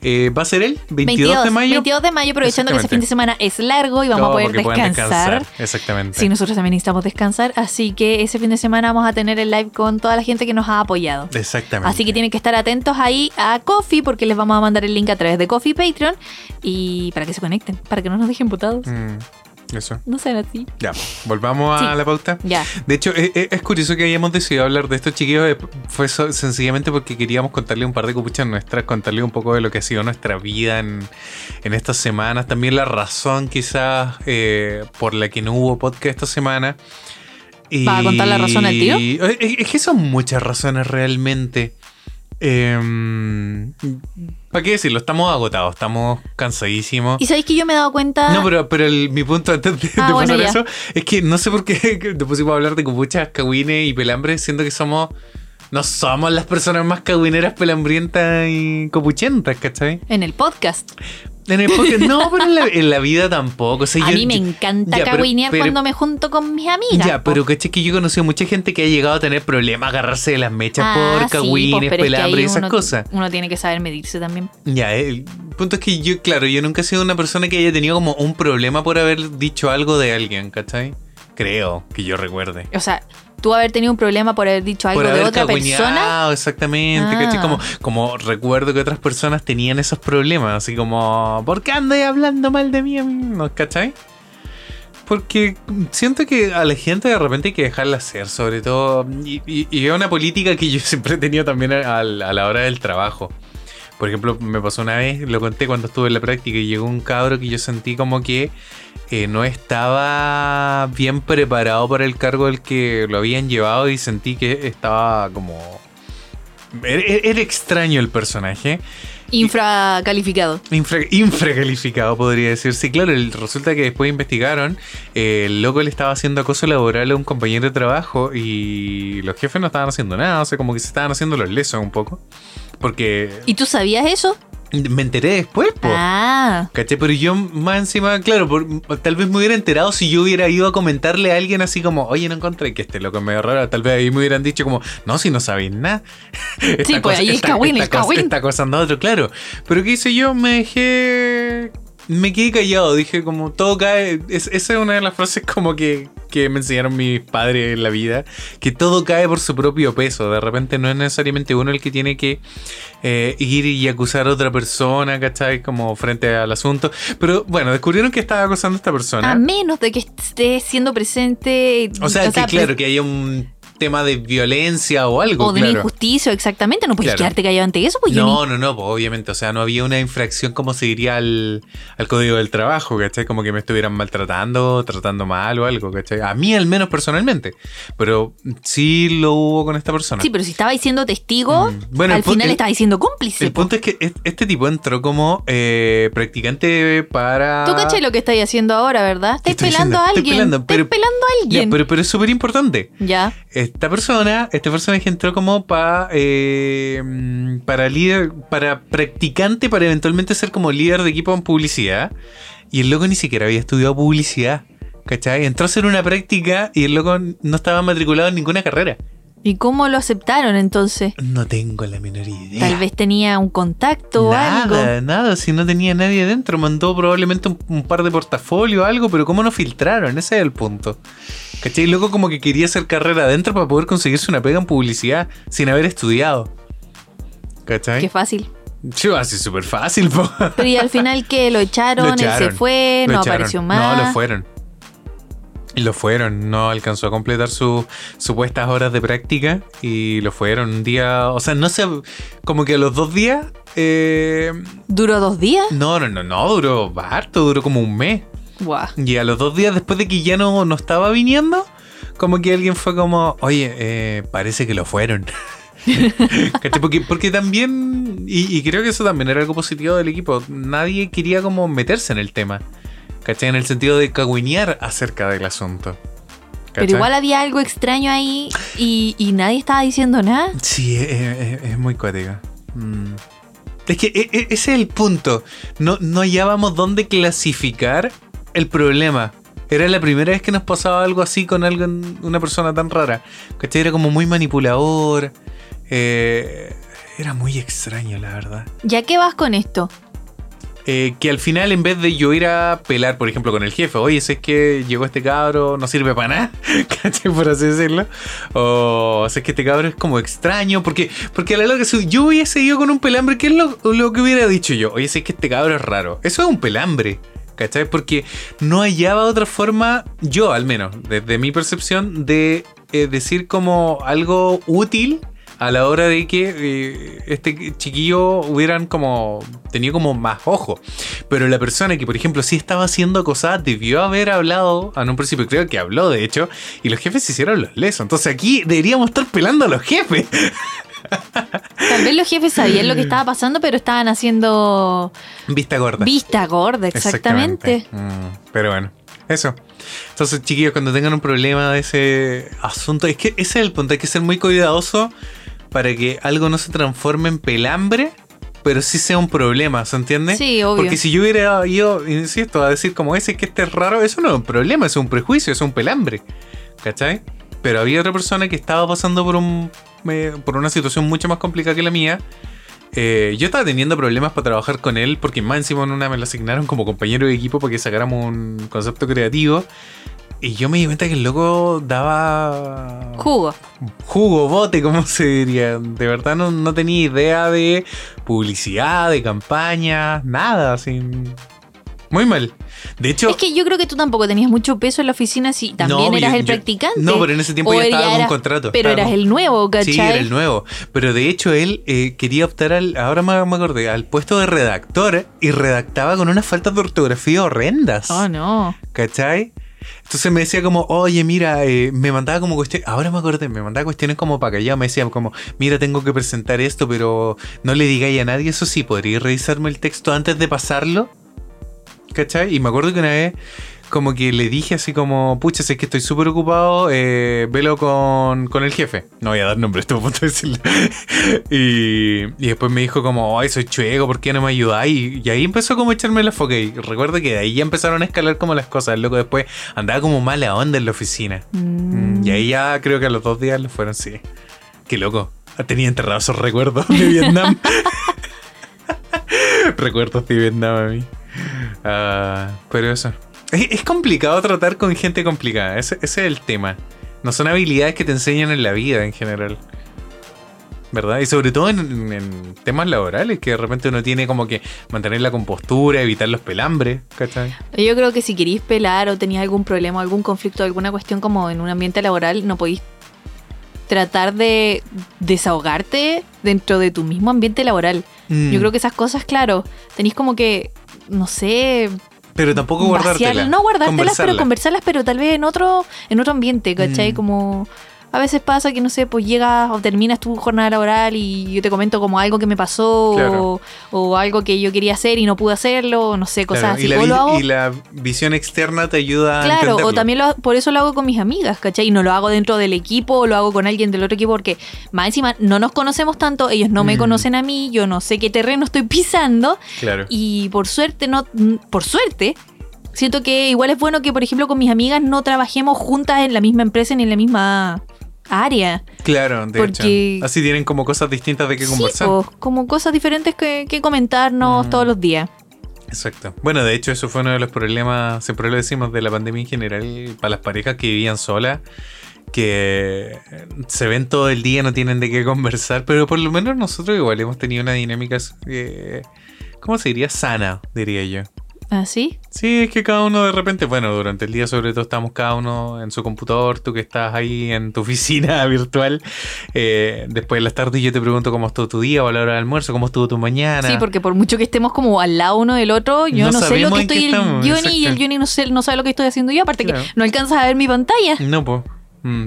[SPEAKER 2] Eh, ¿Va a ser el 22, de mayo?
[SPEAKER 3] 22 de mayo, aprovechando que ese fin de semana es largo y vamos a poder descansar.
[SPEAKER 2] Exactamente.
[SPEAKER 3] Sí, nosotros también necesitamos descansar, así que ese fin de semana vamos a tener el live con toda la gente que nos ha apoyado.
[SPEAKER 2] Exactamente.
[SPEAKER 3] Así que tienen que estar atentos ahí a Coffee porque les vamos a mandar el link a través de Coffee y Patreon y para que se conecten, para que no nos dejen putados.
[SPEAKER 2] Mm, eso.
[SPEAKER 3] No sean así.
[SPEAKER 2] Ya, volvamos a
[SPEAKER 3] Sí.
[SPEAKER 2] la pauta.
[SPEAKER 3] Ya.
[SPEAKER 2] De hecho, eh, eh, es curioso que hayamos decidido hablar de estos chiquillos. eh, Fue so- sencillamente porque queríamos contarle un par de copuchas nuestras, contarle un poco de lo que ha sido nuestra vida en, en estas semanas. También la razón, quizás, eh, por la que no hubo podcast esta semana. Y-
[SPEAKER 3] ¿Va a contar la razón al?
[SPEAKER 2] Eh, Es, es que son muchas razones realmente. ¿Para qué decirlo? Estamos agotados, estamos cansadísimos.
[SPEAKER 3] Y sabéis que yo me he dado cuenta.
[SPEAKER 2] No, pero, pero el- mi punto antes de,
[SPEAKER 3] Ah,
[SPEAKER 2] de
[SPEAKER 3] bueno,
[SPEAKER 2] pasar
[SPEAKER 3] ya.
[SPEAKER 2] eso es que no sé por qué nos pusimos a hablar de copuchas, cagüines y pelambres, siendo que somos. No somos las personas más cagüineras, pelambrientas y copuchentas, ¿cachai?
[SPEAKER 3] En el podcast.
[SPEAKER 2] En el podcast, no, pero en la, en la vida tampoco. O sea,
[SPEAKER 3] a
[SPEAKER 2] yo-
[SPEAKER 3] mí me encanta
[SPEAKER 2] ya, pero-
[SPEAKER 3] cagüinear
[SPEAKER 2] pero-
[SPEAKER 3] cuando me junto con mis amigas.
[SPEAKER 2] Ya,
[SPEAKER 3] po.
[SPEAKER 2] pero caché que yo he conocido mucha gente que ha llegado a tener problemas, agarrarse de las mechas
[SPEAKER 3] Ah,
[SPEAKER 2] por
[SPEAKER 3] sí,
[SPEAKER 2] cagüines,
[SPEAKER 3] es que
[SPEAKER 2] pelambres y esas
[SPEAKER 3] uno-
[SPEAKER 2] cosas.
[SPEAKER 3] Uno tiene que saber medirse también.
[SPEAKER 2] Ya, el punto es que yo, claro, yo nunca he sido una persona que haya tenido como un problema por haber dicho algo de alguien, ¿cachai? Creo que yo recuerde.
[SPEAKER 3] O sea, tú haber tenido un problema por haber dicho algo
[SPEAKER 2] por
[SPEAKER 3] de otra persona.
[SPEAKER 2] exactamente,
[SPEAKER 3] Ah.
[SPEAKER 2] Como, como recuerdo que otras personas tenían esos problemas, así como, ¿por qué andas hablando mal de mí? a mí? ¿No, ¿Cachai? Porque siento que a la gente de repente hay que dejarla hacer, sobre todo. Y, y- y es una política que yo siempre he tenido también a, a la hora del trabajo. Por ejemplo, me pasó una vez, lo conté cuando estuve en la práctica y llegó un cabro que yo sentí como que eh, no estaba bien preparado para el cargo del que lo habían llevado y sentí que estaba como... Era, era extraño el personaje.
[SPEAKER 3] Infracalificado.
[SPEAKER 2] Infra, infracalificado, podría decirse. Claro, el- resulta que después investigaron, eh, el loco le estaba haciendo acoso laboral a un compañero de trabajo y los jefes no estaban haciendo nada, o sea, como que se estaban haciendo los lesos un poco. Porque
[SPEAKER 3] ¿Y tú sabías eso?
[SPEAKER 2] Me enteré después, po.
[SPEAKER 3] Ah.
[SPEAKER 2] ¿Caché? Pero yo más encima, claro, por- tal vez me hubiera enterado si yo hubiera ido a comentarle a alguien así como, oye, no encontré que este loco es medio raro. Tal vez ahí me hubieran dicho como, no, si no sabéis nada.
[SPEAKER 3] Sí, pues, ahí cagüín,
[SPEAKER 2] está
[SPEAKER 3] el cagüín.
[SPEAKER 2] Está acosando a otro, claro. Pero ¿qué hice yo? Me dejé... Me quedé callado, dije como todo cae, es- esa es una de las frases como que, que me enseñaron mis padres en la vida, que todo cae por su propio peso, de repente no es necesariamente uno el que tiene que eh, ir y acusar a otra persona, ¿cachai? Como frente al asunto, pero bueno, descubrieron que estaba acosando a esta persona.
[SPEAKER 3] A menos de que esté siendo presente.
[SPEAKER 2] o sea, que claro, que haya un tema de violencia o algo,
[SPEAKER 3] O de una
[SPEAKER 2] claro.
[SPEAKER 3] injusticia, exactamente. No puedes
[SPEAKER 2] Claro.
[SPEAKER 3] quedarte callado ante eso, pues
[SPEAKER 2] No, no, no, pues obviamente, o sea, no había una infracción como se diría al, al código del trabajo, ¿cachai? Como que me estuvieran maltratando, tratando mal o algo, ¿cachai? A mí al menos personalmente, pero sí lo hubo con esta persona.
[SPEAKER 3] Sí, pero si estaba diciendo testigo,
[SPEAKER 2] Mm. Bueno,
[SPEAKER 3] al final estaba diciendo cómplice.
[SPEAKER 2] El
[SPEAKER 3] po.
[SPEAKER 2] punto es que es- este tipo entró como eh, practicante para...
[SPEAKER 3] Tú caché lo que estáis haciendo ahora, ¿verdad?
[SPEAKER 2] ¿Qué
[SPEAKER 3] Estáis pelando a?
[SPEAKER 2] Estoy
[SPEAKER 3] alguien.
[SPEAKER 2] pelando, pero-
[SPEAKER 3] pelando a
[SPEAKER 2] Ya,
[SPEAKER 3] alguien.
[SPEAKER 2] pero, pero es súper importante.
[SPEAKER 3] Ya.
[SPEAKER 2] Esta persona, este personaje entró como pa, eh, mm, para líder, para practicante, para eventualmente ser como líder de equipo en publicidad. Y el loco ni siquiera había estudiado publicidad. ¿Cachai? Entró a hacer una práctica y el loco no estaba matriculado en ninguna carrera.
[SPEAKER 3] ¿Y cómo lo aceptaron entonces?
[SPEAKER 2] No tengo la menor idea.
[SPEAKER 3] Tal vez tenía un contacto o algo.
[SPEAKER 2] Nada, nada, si no tenía nadie dentro, mandó probablemente un, un par de portafolios o algo, pero ¿cómo no filtraron? Ese es el punto. ¿Cachai? Luego como que quería hacer carrera adentro para poder conseguirse una pega en publicidad sin haber estudiado. ¿Cachai?
[SPEAKER 3] Qué fácil.
[SPEAKER 2] Yo, así súper fácil, po.
[SPEAKER 3] Pero y al final que lo echaron,
[SPEAKER 2] Lo
[SPEAKER 3] él se
[SPEAKER 2] echaron,
[SPEAKER 3] fue,
[SPEAKER 2] Lo
[SPEAKER 3] no
[SPEAKER 2] echaron.
[SPEAKER 3] apareció más.
[SPEAKER 2] No, lo fueron. Y lo fueron, no alcanzó a completar sus supuestas horas de práctica y lo fueron un día, o sea, no sé, como que a los dos días, eh,
[SPEAKER 3] ¿Duró dos días?
[SPEAKER 2] no, no, no, no, duró harto, duró como un mes. Y a los dos días después de que ya no, no estaba viniendo, como que alguien fue como, oye, eh, parece que lo fueron. Porque, porque también, y, y creo que eso también era algo positivo del equipo, nadie quería como meterse en el tema. ¿Cachai? En el sentido de cagüinear acerca del asunto.
[SPEAKER 3] Pero igual había algo extraño ahí y, y nadie estaba diciendo nada.
[SPEAKER 2] Sí, es, es- es muy cuática. Mm. Es que e- e- ese es el punto. No, no hallábamos dónde clasificar el problema. Era la primera vez que nos pasaba algo así con alguien, una persona tan rara. ¿Cachai? Era como muy manipulador. eh, era muy extraño, la verdad.
[SPEAKER 3] ¿Ya qué vas con esto?
[SPEAKER 2] Eh, que al final, en vez de yo ir a pelar, por ejemplo, con el jefe, oye, si es que llegó este cabro, no sirve para nada, ¿cachai? Por así decirlo. O si es que este cabro es como extraño, porque, porque a la larga, si yo hubiese ido con un pelambre, ¿qué es lo, lo que hubiera dicho yo? Oye, si es que este cabro es raro. Eso es un pelambre. ¿Cachai? Porque no hallaba otra forma, yo al menos, desde mi percepción, de eh, decir como algo útil a la hora de que eh, este chiquillo hubieran como tenido como más ojo. Pero la persona que, por ejemplo, sí estaba siendo acosada debió haber hablado, en un principio creo que habló de hecho, y los jefes se hicieron los lesos. Entonces aquí deberíamos estar pelando a los jefes.
[SPEAKER 3] Tal vez los jefes sabían lo que estaba pasando, pero estaban haciendo
[SPEAKER 2] Vista gorda.
[SPEAKER 3] vista gorda, exactamente.
[SPEAKER 2] Mm, pero bueno, eso. Entonces, chiquillos, cuando tengan un problema de ese asunto, es que ese es el punto, hay que ser muy cuidadoso para que algo no se transforme en pelambre, pero sí sea un problema, ¿se entiende?
[SPEAKER 3] Sí, obvio.
[SPEAKER 2] Porque si yo hubiera ido, insisto, a decir como ese que este es raro, eso no es un problema, es un prejuicio, es un pelambre. ¿Cachai? Pero había otra persona que estaba pasando por un eh, por una situación mucho más complicada que la mía. Eh, yo estaba teniendo problemas para trabajar con él porque más encima en una me lo asignaron como compañero de equipo para que sacáramos un concepto creativo. Y yo me di cuenta que el loco daba
[SPEAKER 3] Jugo.
[SPEAKER 2] jugo, bote, como se diría. De verdad no, no tenía idea de publicidad, de campaña, nada, así. Muy mal. De hecho,
[SPEAKER 3] Es que yo creo que tú tampoco tenías mucho peso en la oficina si también
[SPEAKER 2] No,
[SPEAKER 3] eras
[SPEAKER 2] yo-
[SPEAKER 3] el
[SPEAKER 2] yo-
[SPEAKER 3] practicante.
[SPEAKER 2] no, pero en ese tiempo ya estaba con
[SPEAKER 3] era-
[SPEAKER 2] contrato,
[SPEAKER 3] Pero eras el nuevo, ¿cachai?
[SPEAKER 2] Sí, era el nuevo. Pero de hecho él eh, quería optar al, ahora me, me acordé, al puesto de redactor y redactaba con unas faltas de ortografía horrendas.
[SPEAKER 3] Oh, no.
[SPEAKER 2] ¿Cachai? Entonces me decía como, oye, mira, eh, me mandaba como cuestiones, ahora me acordé, me mandaba cuestiones como para callado, me decía como, mira, tengo que presentar esto, pero no le digáis a nadie, eso sí, ¿podría revisarme el texto antes de pasarlo? ¿Cachai? Y me acuerdo que una vez como que le dije así como, pucha, sé que estoy súper ocupado, eh, velo con, con el jefe. No voy a dar nombre, estuve a punto de decirlo. y, y después me dijo como, ay, soy chueco, ¿por qué no me ayudáis? Y, y ahí empezó como a echarme la foca. Y recuerdo que de ahí ya empezaron a escalar como las cosas. El loco después andaba como mala onda en la oficina. Mm, Y ahí ya creo que a los dos días le fueron, sí. Qué loco. Tenía enterrados esos recuerdos de Vietnam. recuerdos de Vietnam a mí. Ah, pero eso. Es, es complicado tratar con gente complicada. Ese, ese es el tema. No son habilidades que te enseñan en la vida en general. ¿Verdad? Y sobre todo en, en temas laborales, que de repente uno tiene como que mantener la compostura, evitar los pelambres, ¿cachai?
[SPEAKER 3] Yo creo que si queréis pelar o tenías algún problema, algún conflicto, alguna cuestión como en un ambiente laboral, no podéis tratar de desahogarte dentro de tu mismo ambiente laboral.
[SPEAKER 2] Mm.
[SPEAKER 3] Yo creo que esas cosas, claro, tenéis como que, no sé,
[SPEAKER 2] Pero tampoco guardártelas.
[SPEAKER 3] no guardártelas, pero
[SPEAKER 2] conversarlas.
[SPEAKER 3] conversarlas, pero tal vez en otro, en otro ambiente, ¿cachai?
[SPEAKER 2] Mm.
[SPEAKER 3] Como a veces pasa que, no sé, pues llegas o terminas tu jornada laboral y yo te comento como algo que me pasó
[SPEAKER 2] Claro.
[SPEAKER 3] o, o algo que yo quería hacer y no pude hacerlo, no sé, cosas
[SPEAKER 2] Claro,
[SPEAKER 3] así.
[SPEAKER 2] y, la
[SPEAKER 3] o lo hago
[SPEAKER 2] y la visión externa te ayuda a
[SPEAKER 3] Claro, o también lo, por eso lo hago con mis amigas, ¿cachai? Y no lo hago dentro del equipo o lo hago con alguien del otro equipo porque más encima no nos conocemos tanto, ellos no me
[SPEAKER 2] Mm.
[SPEAKER 3] conocen a mí, yo no sé qué terreno estoy pisando
[SPEAKER 2] Claro.
[SPEAKER 3] y por suerte, no, por suerte, siento que igual es bueno que, por ejemplo, con mis amigas no trabajemos juntas en la misma empresa ni en la misma área.
[SPEAKER 2] Claro, de
[SPEAKER 3] Porque-
[SPEAKER 2] hecho. Así tienen como cosas distintas de qué
[SPEAKER 3] Sí,
[SPEAKER 2] conversar.
[SPEAKER 3] po, como cosas diferentes que, que comentarnos
[SPEAKER 2] Mm.
[SPEAKER 3] todos los días.
[SPEAKER 2] Exacto. Bueno, de hecho, eso fue uno de los problemas, siempre lo decimos, de la pandemia en general, para las parejas que vivían solas, que se ven todo el día, no tienen de qué conversar, pero por lo menos nosotros igual hemos tenido una dinámica, eh, ¿cómo se diría? Sana, diría yo.
[SPEAKER 3] ¿Así?
[SPEAKER 2] Sí, es que cada uno de repente, bueno, durante el día sobre todo estamos cada uno en su computador, tú que estás ahí en tu oficina virtual, eh, después de las tardes yo te pregunto cómo estuvo tu día o a la hora del almuerzo, cómo estuvo tu mañana.
[SPEAKER 3] Sí, porque por mucho que estemos como al lado uno del otro, yo
[SPEAKER 2] No
[SPEAKER 3] no, sé lo que estoy el Johnny y el. Johnny no, sé, no sabe lo que estoy haciendo yo, aparte
[SPEAKER 2] Claro.
[SPEAKER 3] que no alcanzas a ver mi pantalla.
[SPEAKER 2] No, pues,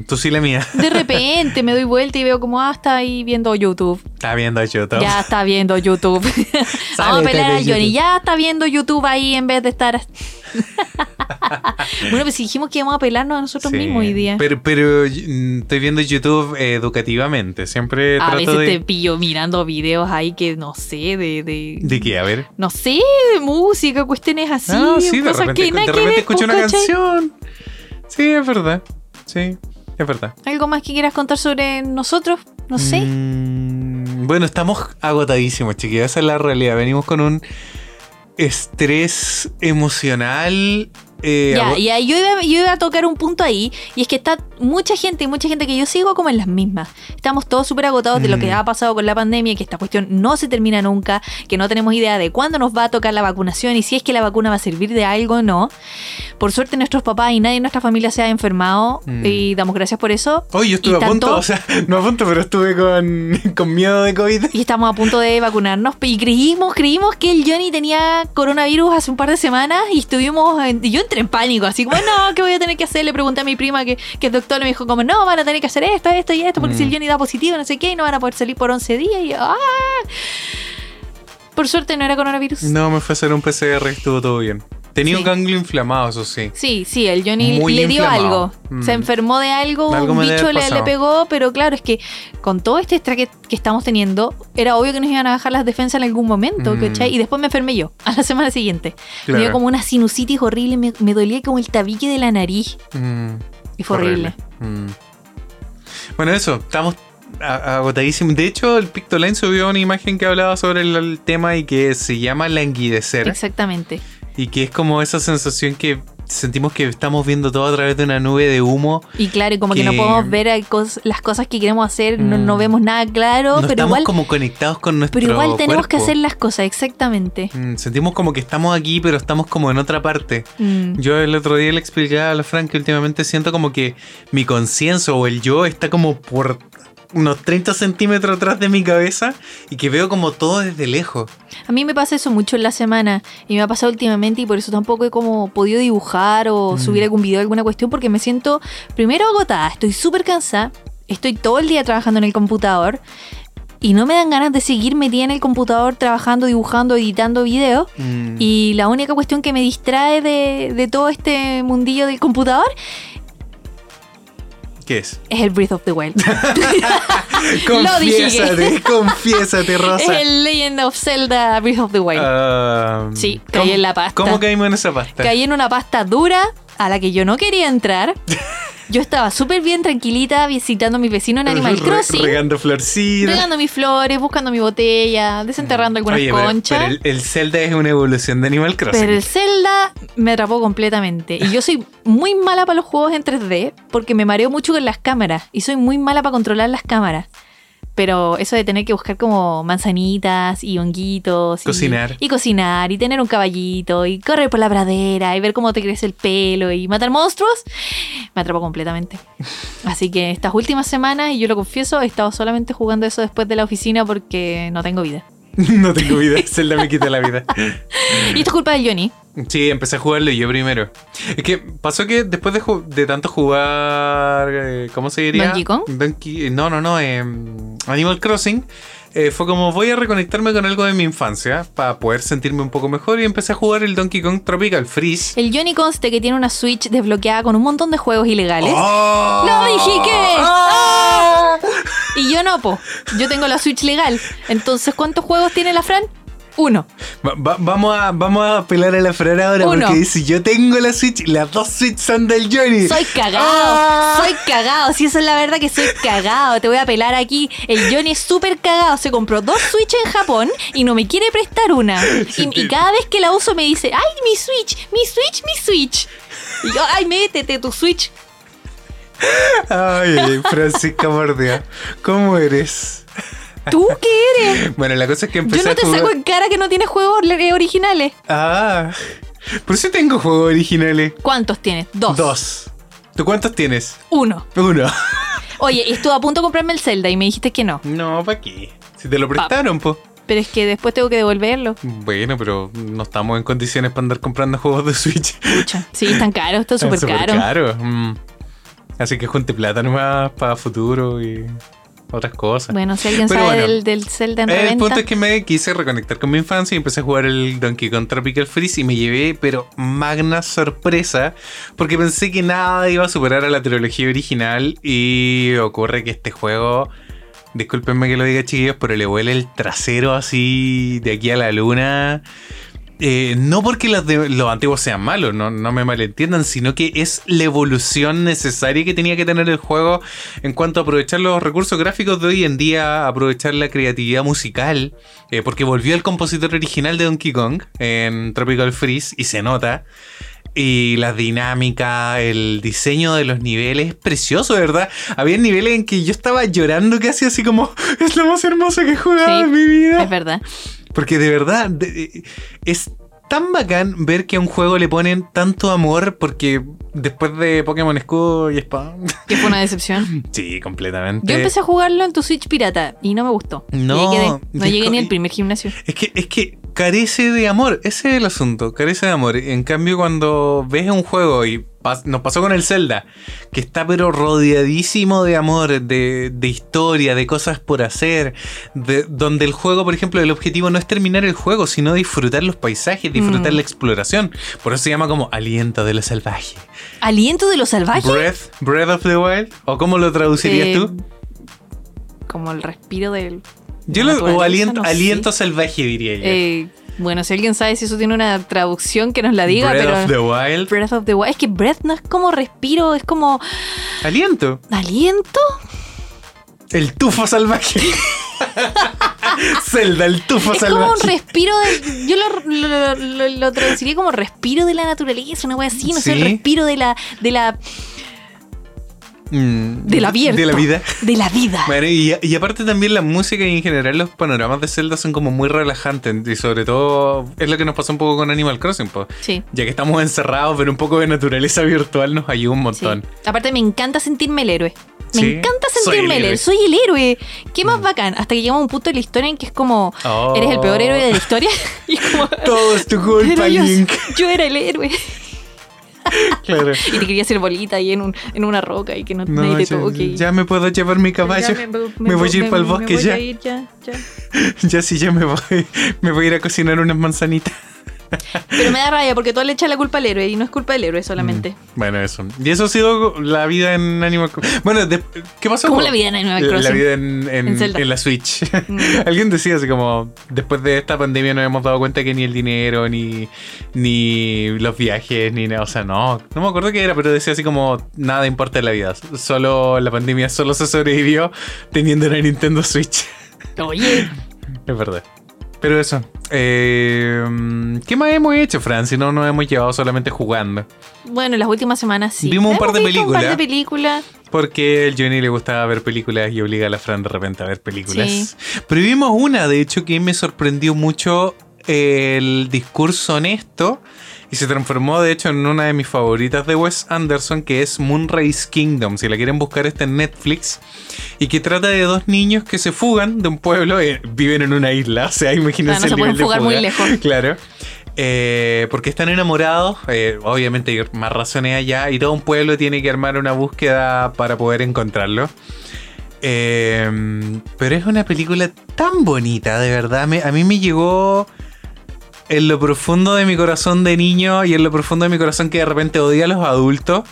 [SPEAKER 2] tú sí la mía.
[SPEAKER 3] De repente me doy vuelta y veo como, ah, está ahí viendo YouTube.
[SPEAKER 2] Está viendo YouTube.
[SPEAKER 3] Ya está viendo YouTube. Vamos a pelear al Johnny. Ya está viendo YouTube ahí en vez de estar. bueno, pues dijimos que íbamos a pelarnos a nosotros
[SPEAKER 2] Sí,
[SPEAKER 3] mismos hoy día.
[SPEAKER 2] Pero, pero mm, estoy viendo YouTube eh, educativamente. Siempre
[SPEAKER 3] a
[SPEAKER 2] trato
[SPEAKER 3] veces
[SPEAKER 2] de.
[SPEAKER 3] te pillo mirando videos ahí que no sé, de. de
[SPEAKER 2] ¿De qué? A ver.
[SPEAKER 3] No sé, de música, cuestiones así.
[SPEAKER 2] ah, sí, de
[SPEAKER 3] cosas
[SPEAKER 2] repente,
[SPEAKER 3] que
[SPEAKER 2] de repente escucho
[SPEAKER 3] pues,
[SPEAKER 2] una canción. Sí, es verdad. Sí, es verdad.
[SPEAKER 3] ¿Algo más que quieras contar sobre nosotros? No sé.
[SPEAKER 2] Mm, bueno, estamos agotadísimos, chiquillos. Esa es la realidad. Venimos con un estrés emocional. Eh,
[SPEAKER 3] Ya,
[SPEAKER 2] ago-
[SPEAKER 3] y ahí yo iba, yo iba a tocar un punto ahí, y es que está mucha gente, y mucha gente que yo sigo como en las mismas. Estamos todos súper agotados de lo que
[SPEAKER 2] Mm.
[SPEAKER 3] ha pasado con la pandemia, que esta cuestión no se termina nunca, que no tenemos idea de cuándo nos va a tocar la vacunación y si es que la vacuna va a servir de algo o no. Por suerte nuestros papás y nadie en nuestra familia se ha enfermado,
[SPEAKER 2] Mm.
[SPEAKER 3] y damos gracias por eso.
[SPEAKER 2] Hoy yo estuve
[SPEAKER 3] y
[SPEAKER 2] a punto,
[SPEAKER 3] tanto-
[SPEAKER 2] o sea, no a punto, pero estuve con, con miedo de COVID.
[SPEAKER 3] Y estamos a punto de vacunarnos. Y creímos, creímos que el Johnny tenía coronavirus hace un par de semanas y estuvimos. y yo entré en pánico, así como, no, ¿qué voy a tener que hacer? Le pregunté a mi prima que, que es doctor y me dijo, como, no, van a tener que hacer esto, esto y esto, porque
[SPEAKER 2] Mm.
[SPEAKER 3] si el Johnny da positivo, no sé qué, y no van a poder salir por 11 días. Y yo, ¡ah! Por suerte no era coronavirus.
[SPEAKER 2] No, me fue a hacer un PCR estuvo todo bien. Tenía
[SPEAKER 3] Sí.
[SPEAKER 2] un ganglio inflamado, eso sí.
[SPEAKER 3] Sí, sí, el Johnny
[SPEAKER 2] Muy
[SPEAKER 3] le dio
[SPEAKER 2] inflamado.
[SPEAKER 3] algo.
[SPEAKER 2] Mm.
[SPEAKER 3] Se enfermó de algo,
[SPEAKER 2] Algo
[SPEAKER 3] un
[SPEAKER 2] me
[SPEAKER 3] bicho le, le pegó, pero claro, es que con todo este estrés que, estamos teniendo, era obvio que nos iban a bajar las defensas en algún momento,
[SPEAKER 2] Mm.
[SPEAKER 3] ¿cachai? Y después me enfermé yo, a la semana siguiente. Me
[SPEAKER 2] Claro.
[SPEAKER 3] dio como una sinusitis horrible, me, me dolía como el tabique de la nariz.
[SPEAKER 2] Mm,
[SPEAKER 3] Y fue horrible.
[SPEAKER 2] Mm. Bueno, eso, estamos a- agotadísimos. De hecho, el Pictoline subió una imagen que hablaba sobre el, el tema y que se llama languidecer.
[SPEAKER 3] Exactamente.
[SPEAKER 2] Y que es como esa sensación que sentimos que estamos viendo todo a través de una nube de humo.
[SPEAKER 3] Y claro, y como que,
[SPEAKER 2] Que-
[SPEAKER 3] no podemos ver las cosas que queremos hacer, no,
[SPEAKER 2] Mm.
[SPEAKER 3] no vemos nada claro,
[SPEAKER 2] no
[SPEAKER 3] pero
[SPEAKER 2] estamos
[SPEAKER 3] igual,
[SPEAKER 2] como conectados con nuestro
[SPEAKER 3] pero igual tenemos que hacer las cosas, exactamente.
[SPEAKER 2] Mm, sentimos como que estamos aquí, pero estamos como en otra parte.
[SPEAKER 3] Mm.
[SPEAKER 2] Yo el otro día le explicaba a la Fran que últimamente siento como que mi conciencia o el yo está como por unos 30 centímetros atrás de mi cabeza y que veo como todo desde lejos.
[SPEAKER 3] A mí me pasa eso mucho en la semana y me ha pasado últimamente y por eso tampoco he como podido dibujar o
[SPEAKER 2] Mm.
[SPEAKER 3] subir algún video, alguna cuestión, porque me siento primero agotada, estoy súper cansada, estoy todo el día trabajando en el computador y no me dan ganas de seguir metida en el computador trabajando, dibujando, editando videos.
[SPEAKER 2] Mm.
[SPEAKER 3] Y la única cuestión que me distrae de, de todo este mundillo del computador
[SPEAKER 2] ¿Qué es?
[SPEAKER 3] es el Breath of the Wild.
[SPEAKER 2] Confiésate, confiésate, Rosa.
[SPEAKER 3] es el Legend of Zelda Breath of the Wild.
[SPEAKER 2] Ah,
[SPEAKER 3] Sí,
[SPEAKER 2] ¿cómo-
[SPEAKER 3] caí en la pasta.
[SPEAKER 2] ¿Cómo caímos en esa pasta?
[SPEAKER 3] Caí en una pasta dura a la que yo no quería entrar. Yo estaba súper bien tranquilita visitando a mi vecino en Animal
[SPEAKER 2] Re-
[SPEAKER 3] Crossing.
[SPEAKER 2] regando florcitas.
[SPEAKER 3] Regando mis flores, buscando mi botella, desenterrando algunas
[SPEAKER 2] Oye, pero-
[SPEAKER 3] conchas.
[SPEAKER 2] Pero, el, el Zelda es una evolución de Animal Crossing.
[SPEAKER 3] Pero el Zelda me atrapó completamente. Y yo soy muy mala para los juegos en 3D porque me mareo mucho con las cámaras. Y soy muy mala para controlar las cámaras. Pero eso de tener que buscar como manzanitas y honguitos. y-
[SPEAKER 2] Cocinar.
[SPEAKER 3] Y, cocinar y tener un caballito y correr por la pradera y ver cómo te crece el pelo y matar monstruos, me atrapó completamente. Así que estas últimas semanas, y yo lo confieso, he estado solamente jugando eso después de la oficina porque no tengo vida.
[SPEAKER 2] no tengo vida. Zelda me quita la vida.
[SPEAKER 3] Y esto es culpa de Johnny.
[SPEAKER 2] Sí, empecé a jugarlo yo primero. Es que pasó que después de, tanto jugar. eh, ¿Cómo se diría?
[SPEAKER 3] ¿Donkey Kong?
[SPEAKER 2] Donkey- no, no, no. eh, Animal Crossing. eh, fue como voy a reconectarme con algo de mi infancia para poder sentirme un poco mejor y empecé a jugar el Donkey Kong Tropical Freeze.
[SPEAKER 3] El Johnny conste que tiene una Switch desbloqueada con un montón de juegos ilegales.
[SPEAKER 2] ¡Oh!
[SPEAKER 3] ¡Lo dije que!
[SPEAKER 2] ¡Oh!
[SPEAKER 3] Y yo no, po. Yo tengo la Switch legal. Entonces, ¿cuántos juegos tiene la Fran? Uno.
[SPEAKER 2] Va- va- vamos, a, vamos a apelar a la Fran ahora
[SPEAKER 3] Uno.
[SPEAKER 2] porque dice: Yo tengo la Switch y las dos Switch son del Johnny.
[SPEAKER 3] Soy cagado,
[SPEAKER 2] Ah.
[SPEAKER 3] soy cagado. Si eso es la verdad que soy cagado. Te voy a pelar aquí. El Johnny es súper cagado. Se compró dos Switch en Japón y no me quiere prestar una. Y, y cada vez que la uso me dice, ay, mi Switch, mi Switch, mi Switch. Y yo, ay, métete tu Switch.
[SPEAKER 2] Ay, ay, Francisca Mordea, ¿cómo eres?
[SPEAKER 3] ¿Tú qué eres?
[SPEAKER 2] Bueno, la cosa es que
[SPEAKER 3] Yo
[SPEAKER 2] empecé
[SPEAKER 3] no te
[SPEAKER 2] a jugar.
[SPEAKER 3] saco en cara que no tienes juegos eh, originales.
[SPEAKER 2] Ah, por eso tengo juegos originales.
[SPEAKER 3] ¿Cuántos tienes? Dos.
[SPEAKER 2] Dos. ¿Tú cuántos tienes?
[SPEAKER 3] Uno.
[SPEAKER 2] Uno.
[SPEAKER 3] Oye, estuve a punto de comprarme el Zelda y me dijiste que no.
[SPEAKER 2] No, ¿para qué? Si te lo prestaron, pues.
[SPEAKER 3] Pero es que después tengo que devolverlo.
[SPEAKER 2] Bueno, pero no estamos en condiciones para andar comprando juegos de Switch.
[SPEAKER 3] Pucha. Sí, están caros, está súper
[SPEAKER 2] Es
[SPEAKER 3] caro.
[SPEAKER 2] Mm. Así que junte plata nomás para futuro y otras cosas.
[SPEAKER 3] Bueno, si alguien
[SPEAKER 2] Pero
[SPEAKER 3] sabe
[SPEAKER 2] bueno.
[SPEAKER 3] del, del Zelda en
[SPEAKER 2] el
[SPEAKER 3] reventa.
[SPEAKER 2] punto es que me quise reconectar con mi infancia y empecé a jugar el Donkey Kong Tropical Freeze y me llevé, pero magna sorpresa, porque pensé que nada iba a superar a la trilogía original y ocurre que este juego, discúlpenme que lo diga chiquillos, pero le huele el trasero así de aquí a la luna. Eh, no porque los, de- los antiguos sean malos, no, no me malentiendan, sino que es la evolución necesaria que tenía que tener el juego en cuanto a aprovechar los recursos gráficos de hoy en día, aprovechar la creatividad musical, eh, porque volvió el compositor original de Donkey Kong en Tropical Freeze y se nota. Y la dinámica, el diseño de los niveles es precioso, ¿verdad? Había niveles en que yo estaba llorando casi así como, es lo más hermoso que he jugado
[SPEAKER 3] Sí,
[SPEAKER 2] en mi vida.
[SPEAKER 3] Es verdad.
[SPEAKER 2] Porque de verdad de- es tan bacán ver que a un juego le ponen tanto amor porque después de Pokémon Escudo y Espada...
[SPEAKER 3] Que fue una decepción.
[SPEAKER 2] sí, completamente.
[SPEAKER 3] Yo empecé a jugarlo en tu Switch pirata y no me gustó.
[SPEAKER 2] No,
[SPEAKER 3] no llegué ni al primer gimnasio.
[SPEAKER 2] Es que, es que carece de amor, ese es el asunto, carece de amor. En cambio, cuando ves un juego y pas- nos pasó con el Zelda, que está pero rodeadísimo de amor, de, de historia, de cosas por hacer, de, donde el juego, por ejemplo, el objetivo no es terminar el juego, sino disfrutar los paisajes, disfrutar
[SPEAKER 3] Mm.
[SPEAKER 2] la exploración. Por eso se llama como aliento de lo salvaje.
[SPEAKER 3] ¿Aliento de los salvajes?
[SPEAKER 2] Breath, Breath of the Wild, o cómo lo traducirías
[SPEAKER 3] Eh,
[SPEAKER 2] tú?
[SPEAKER 3] Como el respiro del.
[SPEAKER 2] Yo lo, o aliento,
[SPEAKER 3] no sé.
[SPEAKER 2] aliento salvaje diría yo.
[SPEAKER 3] Eh, bueno, si alguien sabe si eso tiene una traducción, que nos la diga,
[SPEAKER 2] Breath
[SPEAKER 3] pero.
[SPEAKER 2] of the Wild.
[SPEAKER 3] Breath of the Wild. Es que breath no es como respiro, es como
[SPEAKER 2] Aliento.
[SPEAKER 3] aliento.
[SPEAKER 2] El tufo salvaje. Zelda, el tufo
[SPEAKER 3] Es
[SPEAKER 2] salvaje.
[SPEAKER 3] como un respiro de. Yo lo, lo, lo- lo traduciría como respiro de la naturaleza, una wea así, no sé, el
[SPEAKER 2] Sí.
[SPEAKER 3] respiro de la. de la.
[SPEAKER 2] Mm,
[SPEAKER 3] del abierto.
[SPEAKER 2] De la vida.
[SPEAKER 3] De la vida.
[SPEAKER 2] Bueno, y, y aparte también la música y en general los panoramas de Zelda son como muy relajantes. Y sobre todo es lo que nos pasó un poco con Animal Crossing. po.
[SPEAKER 3] Sí.
[SPEAKER 2] Ya que estamos encerrados, pero un poco de naturaleza virtual nos ayuda un
[SPEAKER 3] sí.
[SPEAKER 2] montón.
[SPEAKER 3] Aparte me encanta sentirme el héroe. Me
[SPEAKER 2] Sí.
[SPEAKER 3] encanta sentirme
[SPEAKER 2] el
[SPEAKER 3] héroe. Soy el héroe. ¿Qué más bacán? Hasta que llegamos a un punto de la historia en que es como.
[SPEAKER 2] Oh.
[SPEAKER 3] Eres el peor héroe de la historia. y como.
[SPEAKER 2] Todo es tu culpa,
[SPEAKER 3] yo,
[SPEAKER 2] Link.
[SPEAKER 3] yo era el héroe.
[SPEAKER 2] Claro.
[SPEAKER 3] Y te quería hacer bolita ahí en, un, en una roca y que no,
[SPEAKER 2] No,
[SPEAKER 3] nadie te
[SPEAKER 2] ya,
[SPEAKER 3] toque. y-
[SPEAKER 2] ya me puedo llevar mi caballo.
[SPEAKER 3] Ya
[SPEAKER 2] me, voy a ir para el bosque ya.
[SPEAKER 3] ya, ya.
[SPEAKER 2] Ya sí, ya me voy. Me voy a ir a cocinar unas manzanitas.
[SPEAKER 3] Pero me da rabia porque tú le echas la culpa al héroe y no es culpa del héroe solamente.
[SPEAKER 2] Bueno, eso. Y eso ha sido la vida en Animal Crossing. Bueno, de- ¿qué pasó?
[SPEAKER 3] ¿Cómo
[SPEAKER 2] con-
[SPEAKER 3] la vida en Animal
[SPEAKER 2] La-
[SPEAKER 3] Crossing?
[SPEAKER 2] La vida en, en-
[SPEAKER 3] En Zelda.
[SPEAKER 2] en la Switch.
[SPEAKER 3] Mm.
[SPEAKER 2] Alguien decía así como, después de esta pandemia nos hemos dado cuenta que ni el dinero, ni, ni los viajes, ni nada. O sea, no, no me acuerdo qué era, pero decía así como, nada importa en la vida. Solo la pandemia solo se sobrevivió teniendo una Nintendo Switch.
[SPEAKER 3] Oye,
[SPEAKER 2] es verdad. Pero eso. eh, ¿Qué más hemos hecho, Fran? Si no nos hemos llevado solamente jugando.
[SPEAKER 3] bueno, las últimas semanas sí.
[SPEAKER 2] Vimos un par de
[SPEAKER 3] visto Un par
[SPEAKER 2] películas.
[SPEAKER 3] de películas.
[SPEAKER 2] Porque el Johnny le gustaba ver películas y obliga a la Fran de repente a ver películas.
[SPEAKER 3] Sí.
[SPEAKER 2] Pero vimos una, de hecho, que me sorprendió mucho el discurso honesto y se transformó, de hecho, en una de mis favoritas de Wes Anderson, que es Moonrise Kingdom. Si la quieren buscar, está en Netflix. Y que trata de dos niños que se fugan de un pueblo, eh, viven en una isla, o sea, imagínense
[SPEAKER 3] no se
[SPEAKER 2] el nivel de
[SPEAKER 3] fugar muy lejos.
[SPEAKER 2] Claro. Eh, porque están enamorados, eh, obviamente hay más razones allá, y todo un pueblo tiene que armar una búsqueda para poder encontrarlo. Eh, pero es una película tan bonita, de verdad. Me- a mí me llegó en lo profundo de mi corazón de niño y en lo profundo de mi corazón que de repente odia a los adultos.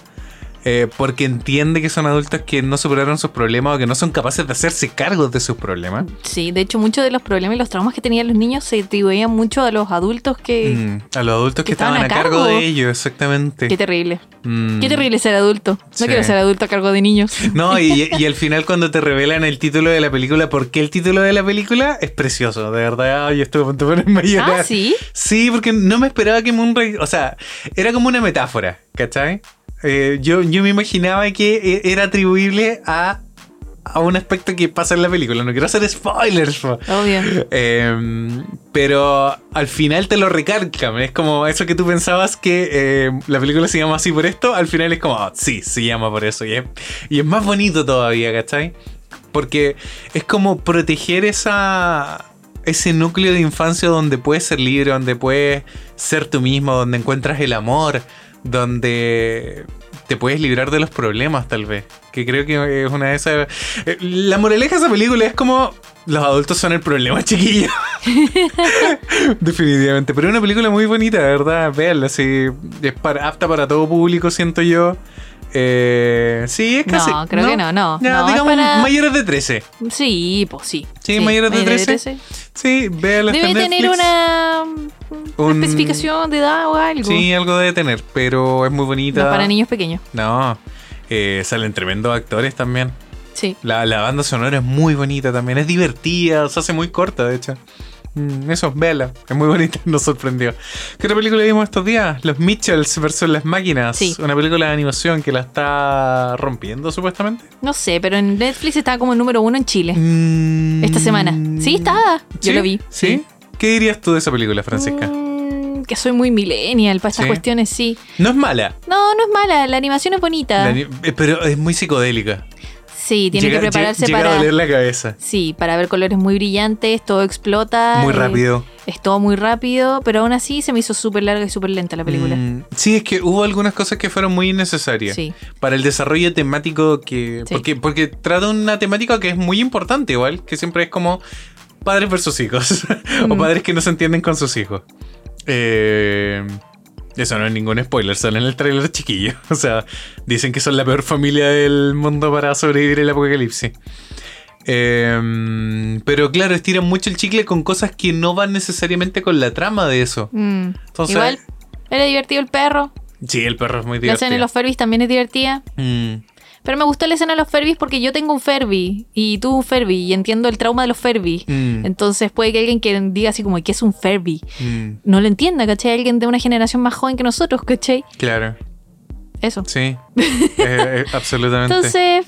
[SPEAKER 2] Eh, porque entiende que son adultos que no superaron sus problemas o que no son capaces de hacerse cargo de sus problemas.
[SPEAKER 3] Sí, de hecho muchos de los problemas y los traumas que tenían los niños se atribuían mucho a los adultos que...
[SPEAKER 2] Mm, a los adultos que,
[SPEAKER 3] que
[SPEAKER 2] estaban,
[SPEAKER 3] estaban
[SPEAKER 2] a cargo.
[SPEAKER 3] cargo.
[SPEAKER 2] de ellos, exactamente.
[SPEAKER 3] Qué terrible.
[SPEAKER 2] Mm.
[SPEAKER 3] Qué terrible ser adulto. No
[SPEAKER 2] Sí.
[SPEAKER 3] quiero ser adulto a cargo de niños.
[SPEAKER 2] No, y, y al final cuando te revelan el título de la película, ¿por qué el título de la película? Es precioso, de verdad. Yo estuve a punto de ponerme a llorar.
[SPEAKER 3] Ah, sí.
[SPEAKER 2] Sí, porque no me esperaba que Moonrise. O sea, era como una metáfora, ¿cachai? Eh, yo, yo me imaginaba que eh, era atribuible a, a un aspecto que pasa en la película. No quiero hacer spoilers.
[SPEAKER 3] Obvio.
[SPEAKER 2] Eh, pero al final te lo recargan. Es como eso que tú pensabas que eh, la película se llama así por esto. Al final es como, ah, sí, se llama por eso. Y es, y es más bonito todavía, ¿cachai? Porque es como proteger esa, ese núcleo de infancia donde puedes ser libre, donde puedes ser tú mismo, donde encuentras el amor, donde te puedes librar de los problemas, tal vez. Que creo que es una de esas. eh, La moraleja de esa película es como. Los adultos son el problema, chiquillos. Definitivamente. Pero es una película muy bonita, de verdad. Véanla, sí. Es para, apta para todo público, siento yo. Eh, sí, es casi.
[SPEAKER 3] No, creo que no, no.
[SPEAKER 2] Ya,
[SPEAKER 3] No,
[SPEAKER 2] digamos
[SPEAKER 3] para-
[SPEAKER 2] mayores de 13.
[SPEAKER 3] Sí, pues sí.
[SPEAKER 2] Sí, mayores de 13. Sí, véanla. está
[SPEAKER 3] Debe
[SPEAKER 2] en
[SPEAKER 3] tener una, una
[SPEAKER 2] Un-
[SPEAKER 3] especificación de edad o algo.
[SPEAKER 2] Sí, algo debe tener, pero es muy
[SPEAKER 3] No
[SPEAKER 2] bonita.
[SPEAKER 3] para niños pequeños.
[SPEAKER 2] No, eh, salen tremendos actores también.
[SPEAKER 3] Sí.
[SPEAKER 2] La, la banda sonora es muy bonita también, es divertida, se hace muy corta, de hecho. Mm, eso, véala, es muy bonita, nos sorprendió. ¿Qué otra película vimos estos días? Los Mitchells versus las máquinas.
[SPEAKER 3] Sí.
[SPEAKER 2] Una película de animación que la está rompiendo, supuestamente.
[SPEAKER 3] No sé, pero en Netflix está como el número uno en Chile.
[SPEAKER 2] Mm,
[SPEAKER 3] Esta semana. Sí, estaba. Yo lo vi.
[SPEAKER 2] ¿Sí? ¿Qué dirías tú de esa película, Francisca?
[SPEAKER 3] Mm, que soy muy millennial para estas cuestiones, sí.
[SPEAKER 2] No es mala,
[SPEAKER 3] No, no es mala. La animación es bonita.
[SPEAKER 2] eh, pero es muy psicodélica.
[SPEAKER 3] Sí, tiene
[SPEAKER 2] Llega-
[SPEAKER 3] que prepararse
[SPEAKER 2] lle- llega
[SPEAKER 3] para.
[SPEAKER 2] a doler la cabeza.
[SPEAKER 3] Sí, para ver colores muy brillantes, todo explota.
[SPEAKER 2] Muy
[SPEAKER 3] eh,
[SPEAKER 2] rápido.
[SPEAKER 3] es todo muy rápido, pero aún así se me hizo súper larga y súper lenta la película.
[SPEAKER 2] Mm, sí, es que hubo algunas cosas que fueron muy innecesarias.
[SPEAKER 3] Sí.
[SPEAKER 2] Para el desarrollo temático que.
[SPEAKER 3] Sí.
[SPEAKER 2] Porque, porque trata una temática que es muy importante, igual, que siempre es como padres versus hijos. o
[SPEAKER 3] Mm.
[SPEAKER 2] padres que no se entienden con sus hijos. Eh, eso no es ningún spoiler, sale en el trailer chiquillo. O sea, dicen que son la peor familia del mundo para sobrevivir el apocalipsis. Eh, pero claro, estiran mucho el chicle con cosas que no van necesariamente con la trama de eso.
[SPEAKER 3] Mm.
[SPEAKER 2] Entonces-
[SPEAKER 3] Igual, era divertido el perro.
[SPEAKER 2] Sí, el perro es muy
[SPEAKER 3] La
[SPEAKER 2] divertido.
[SPEAKER 3] escena de los Furbies también es divertida.
[SPEAKER 2] Mm.
[SPEAKER 3] Pero me gustó la escena de los Furbies porque yo tengo un Furby y tú un Furby y entiendo el trauma de los Furby.
[SPEAKER 2] Mm.
[SPEAKER 3] Entonces puede que alguien que diga así como, ¿qué es un Furby?
[SPEAKER 2] Mm,
[SPEAKER 3] No lo entienda, ¿cachai? Alguien de una generación más joven que nosotros, ¿cachai?
[SPEAKER 2] claro,
[SPEAKER 3] Eso.
[SPEAKER 2] sí, Eh, eh, absolutamente.
[SPEAKER 3] Entonces,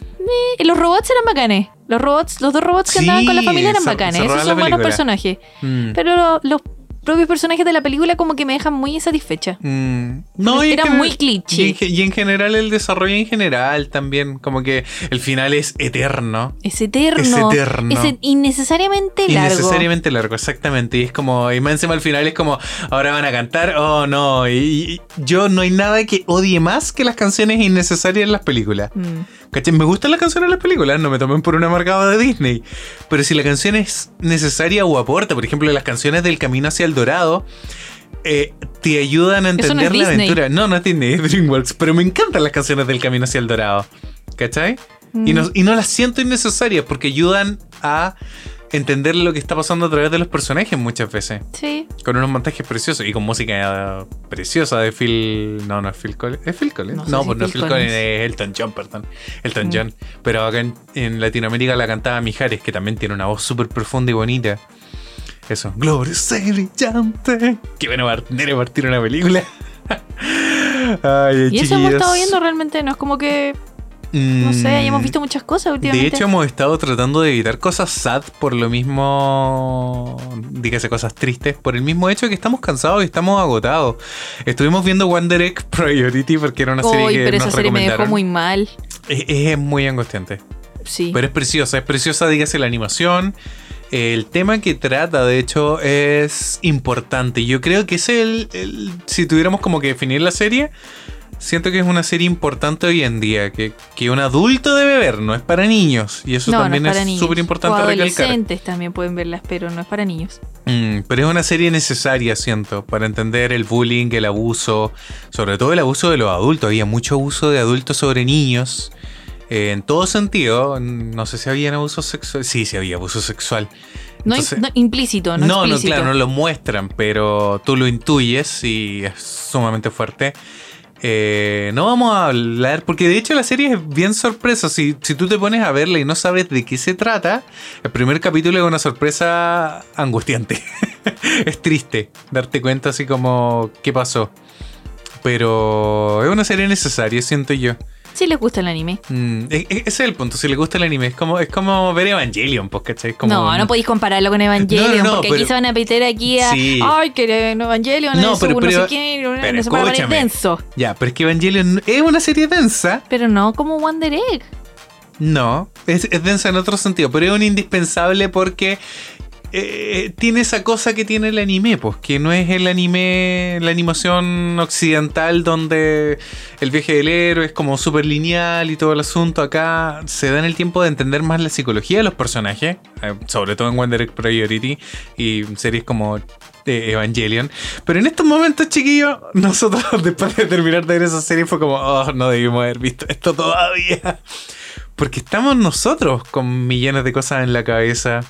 [SPEAKER 3] eh, los robots eran bacanes. Los robots, los dos robots que
[SPEAKER 2] Sí,
[SPEAKER 3] andaban con la familia eran
[SPEAKER 2] se-
[SPEAKER 3] bacanes.
[SPEAKER 2] se
[SPEAKER 3] Esos son buenos personajes.
[SPEAKER 2] Mm,
[SPEAKER 3] Pero lo- los propios personajes de la película como que me dejan muy insatisfecha.
[SPEAKER 2] mm. No,
[SPEAKER 3] Era
[SPEAKER 2] general-
[SPEAKER 3] muy cliché.
[SPEAKER 2] Y en, ge- y en general el desarrollo en general también, como que el final es eterno.
[SPEAKER 3] Es eterno.
[SPEAKER 2] Es eterno.
[SPEAKER 3] Es e- innecesariamente largo.
[SPEAKER 2] Innecesariamente largo, exactamente. Y es como, y más encima al final es como, ahora van a cantar, oh no. Y, y yo no hay nada que odie más que las canciones innecesarias en las películas.
[SPEAKER 3] Mm.
[SPEAKER 2] ¿Cachai? Me gustan las canciones de las películas, no me tomen por una marcada de Disney. Pero si la canción es necesaria o aporta, por ejemplo, las canciones del Camino hacia el Dorado, eh, te ayudan a
[SPEAKER 3] no
[SPEAKER 2] entender la
[SPEAKER 3] Disney.
[SPEAKER 2] aventura. No, no es Disney, es DreamWorks, pero me encantan las canciones del Camino hacia el Dorado. ¿Cachai? Y,
[SPEAKER 3] Mm.
[SPEAKER 2] no, y no las siento innecesarias porque ayudan a entender lo que está pasando a través de los personajes muchas veces.
[SPEAKER 3] Sí.
[SPEAKER 2] Con unos montajes preciosos y con música preciosa de Phil. No, no es Phil Collins. ¿Es Phil Collins?
[SPEAKER 3] No
[SPEAKER 2] No,
[SPEAKER 3] si
[SPEAKER 2] pues no es
[SPEAKER 3] Phil
[SPEAKER 2] Collins, es Elton John, perdón. Elton
[SPEAKER 3] Mm.
[SPEAKER 2] John. Pero acá en, en Latinoamérica la cantaba Mijares, que también tiene una voz súper profunda y bonita. Eso. Gloriosa y brillante. Qué bueno de partir una película. Ay,
[SPEAKER 3] Y eso hemos estado viendo realmente, no es como que, no sé, hemos
[SPEAKER 2] Mm,
[SPEAKER 3] visto muchas cosas últimamente.
[SPEAKER 2] de hecho, hemos estado tratando de evitar cosas sad por lo mismo. Dígase cosas tristes. Por el mismo hecho de que estamos cansados y estamos agotados. Estuvimos viendo Wonder Egg Priority porque era una serie que
[SPEAKER 3] pero
[SPEAKER 2] nos
[SPEAKER 3] esa serie me dejó muy mal.
[SPEAKER 2] Es, es muy angustiante.
[SPEAKER 3] Sí.
[SPEAKER 2] Pero es preciosa. Es preciosa, dígase la animación. El tema que trata, de hecho, es importante. Yo creo que es el, el- Si tuviéramos como que definir la serie. Siento que es una serie importante hoy en día, que, que un adulto debe ver, no es para niños. Y eso
[SPEAKER 3] no,
[SPEAKER 2] también
[SPEAKER 3] no es,
[SPEAKER 2] súper importante recalcar.
[SPEAKER 3] adolescentes también pueden verlas, pero no es para niños.
[SPEAKER 2] Mm, pero es una serie necesaria, siento, para entender el bullying, el abuso, sobre todo el abuso de los adultos. Había mucho abuso de adultos sobre niños. eh, en todo sentido, no sé si había abuso sexual. Sí, sí había abuso sexual.
[SPEAKER 3] No,
[SPEAKER 2] Entonces-
[SPEAKER 3] no, implícito, no,
[SPEAKER 2] no, no, claro, no lo muestran, pero tú lo intuyes y es sumamente fuerte. Eh, no vamos a hablar, porque de hecho la serie es bien sorpresa. Si, si tú te pones a verla y no sabes de qué se trata, el primer capítulo es una sorpresa angustiante. es triste darte cuenta así como qué pasó. Pero es una serie necesaria, siento yo.
[SPEAKER 3] Sí les gusta el anime.
[SPEAKER 2] Mm, e- e- ese es el punto. Si le gusta el anime, es como, es como ver Evangelion, pues, ¿cachai? Es Como,
[SPEAKER 3] no, no podéis compararlo con Evangelion,
[SPEAKER 2] No, no, no,
[SPEAKER 3] porque
[SPEAKER 2] pero-
[SPEAKER 3] aquí se van a meter aquí a.
[SPEAKER 2] Sí.
[SPEAKER 3] Ay, que Evangelion
[SPEAKER 2] No,
[SPEAKER 3] es
[SPEAKER 2] pero- pero-
[SPEAKER 3] no sé qué, no se puede denso.
[SPEAKER 2] Ya, pero es que Evangelion es una serie densa.
[SPEAKER 3] Pero no como Wonder Egg.
[SPEAKER 2] No, es, es densa en otro sentido, pero es un indispensable porque eh, tiene esa cosa que tiene el anime, pues, que no es el anime, la animación occidental donde el viaje del héroe es como súper lineal y todo el asunto. Acá se dan el tiempo de entender más la psicología de los personajes, eh, sobre todo en Wonder Egg Priority y series como de Evangelion. Pero en estos momentos, chiquillos, nosotros después de terminar de ver esa serie fue como, oh, no debimos haber visto esto todavía. Porque estamos nosotros con millones de cosas en la cabeza,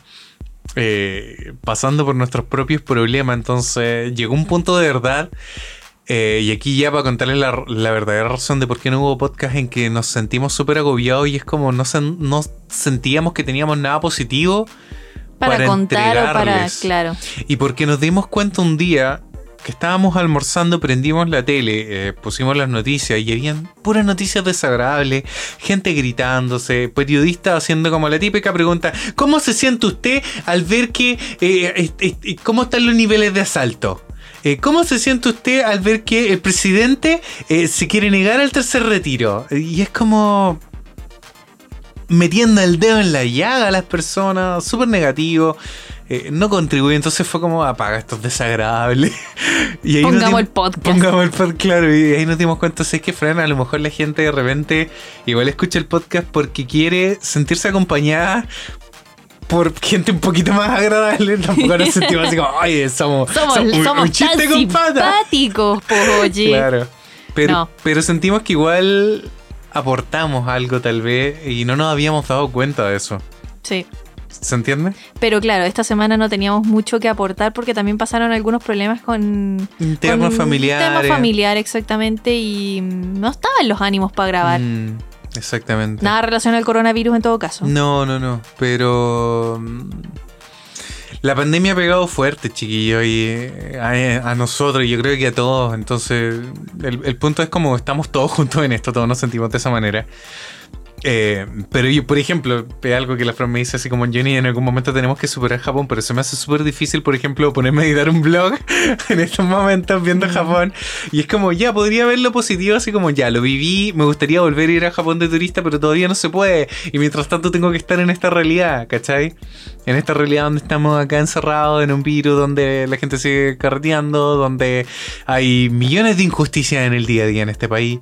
[SPEAKER 2] eh, pasando por nuestros propios problemas. Entonces llegó un punto de verdad. eh, y aquí ya para contarles la, la verdadera razón de por qué no hubo podcast en que nos sentimos súper agobiados y es como no, sen- no sentíamos que teníamos nada positivo
[SPEAKER 3] Para,
[SPEAKER 2] Para
[SPEAKER 3] contar o para. Claro.
[SPEAKER 2] y porque nos dimos cuenta un día que estábamos almorzando, prendimos la tele, eh, pusimos las noticias y habían puras noticias desagradables, gente gritándose, periodistas haciendo como la típica pregunta, ¿cómo se siente usted al ver que, eh, cómo están los niveles de asalto? Eh, ¿Cómo se siente usted al ver que el presidente se quiere negar al tercer retiro? Y es como metiendo el dedo en la llaga a las personas, súper negativo. Eh, no contribuye, entonces fue como apaga, esto es desagradable. y ahí
[SPEAKER 3] Pongamos
[SPEAKER 2] dimos-
[SPEAKER 3] el podcast.
[SPEAKER 2] Pongamos el podcast, claro, y ahí nos dimos cuenta, si es que Fran, a lo mejor la gente de repente igual escucha el podcast porque quiere sentirse acompañada por gente un poquito más agradable. Tampoco nos sentimos así como, ay, somos,
[SPEAKER 3] Somos,
[SPEAKER 2] un-
[SPEAKER 3] somos
[SPEAKER 2] un chiste
[SPEAKER 3] tan
[SPEAKER 2] con patas".
[SPEAKER 3] simpáticos, oye.
[SPEAKER 2] Claro. Pero,
[SPEAKER 3] No.
[SPEAKER 2] pero sentimos que igual aportamos algo tal vez y no nos habíamos dado cuenta de eso.
[SPEAKER 3] Sí.
[SPEAKER 2] ¿Se entiende?
[SPEAKER 3] Pero claro, esta semana no teníamos mucho que aportar porque también pasaron algunos problemas con.
[SPEAKER 2] Temas
[SPEAKER 3] con
[SPEAKER 2] familiares.
[SPEAKER 3] Tema familiar, exactamente. Y no estaban los ánimos para grabar.
[SPEAKER 2] Mm, exactamente.
[SPEAKER 3] Nada relacionado al coronavirus en todo caso.
[SPEAKER 2] No, no, no. Pero. mm, La pandemia ha pegado fuerte, chiquillo, y eh, a, a nosotros, y yo creo que a todos. Entonces, el, el punto es como estamos todos juntos en esto, todos nos sentimos de esa manera. Eh, pero yo, por ejemplo, algo que la Fran me dice así como Johnny, en algún momento tenemos que superar Japón, pero se me hace súper difícil, por ejemplo, ponerme a editar un blog en estos momentos viendo Japón. Y es como, ya, podría ver lo positivo, así como, ya, lo viví, me gustaría volver a ir a Japón de turista, pero todavía no se puede. Y mientras tanto tengo que estar en esta realidad, ¿cachai? En esta realidad donde estamos acá encerrados en un virus, donde la gente sigue carreteando, donde hay millones de injusticias en el día a día en este país.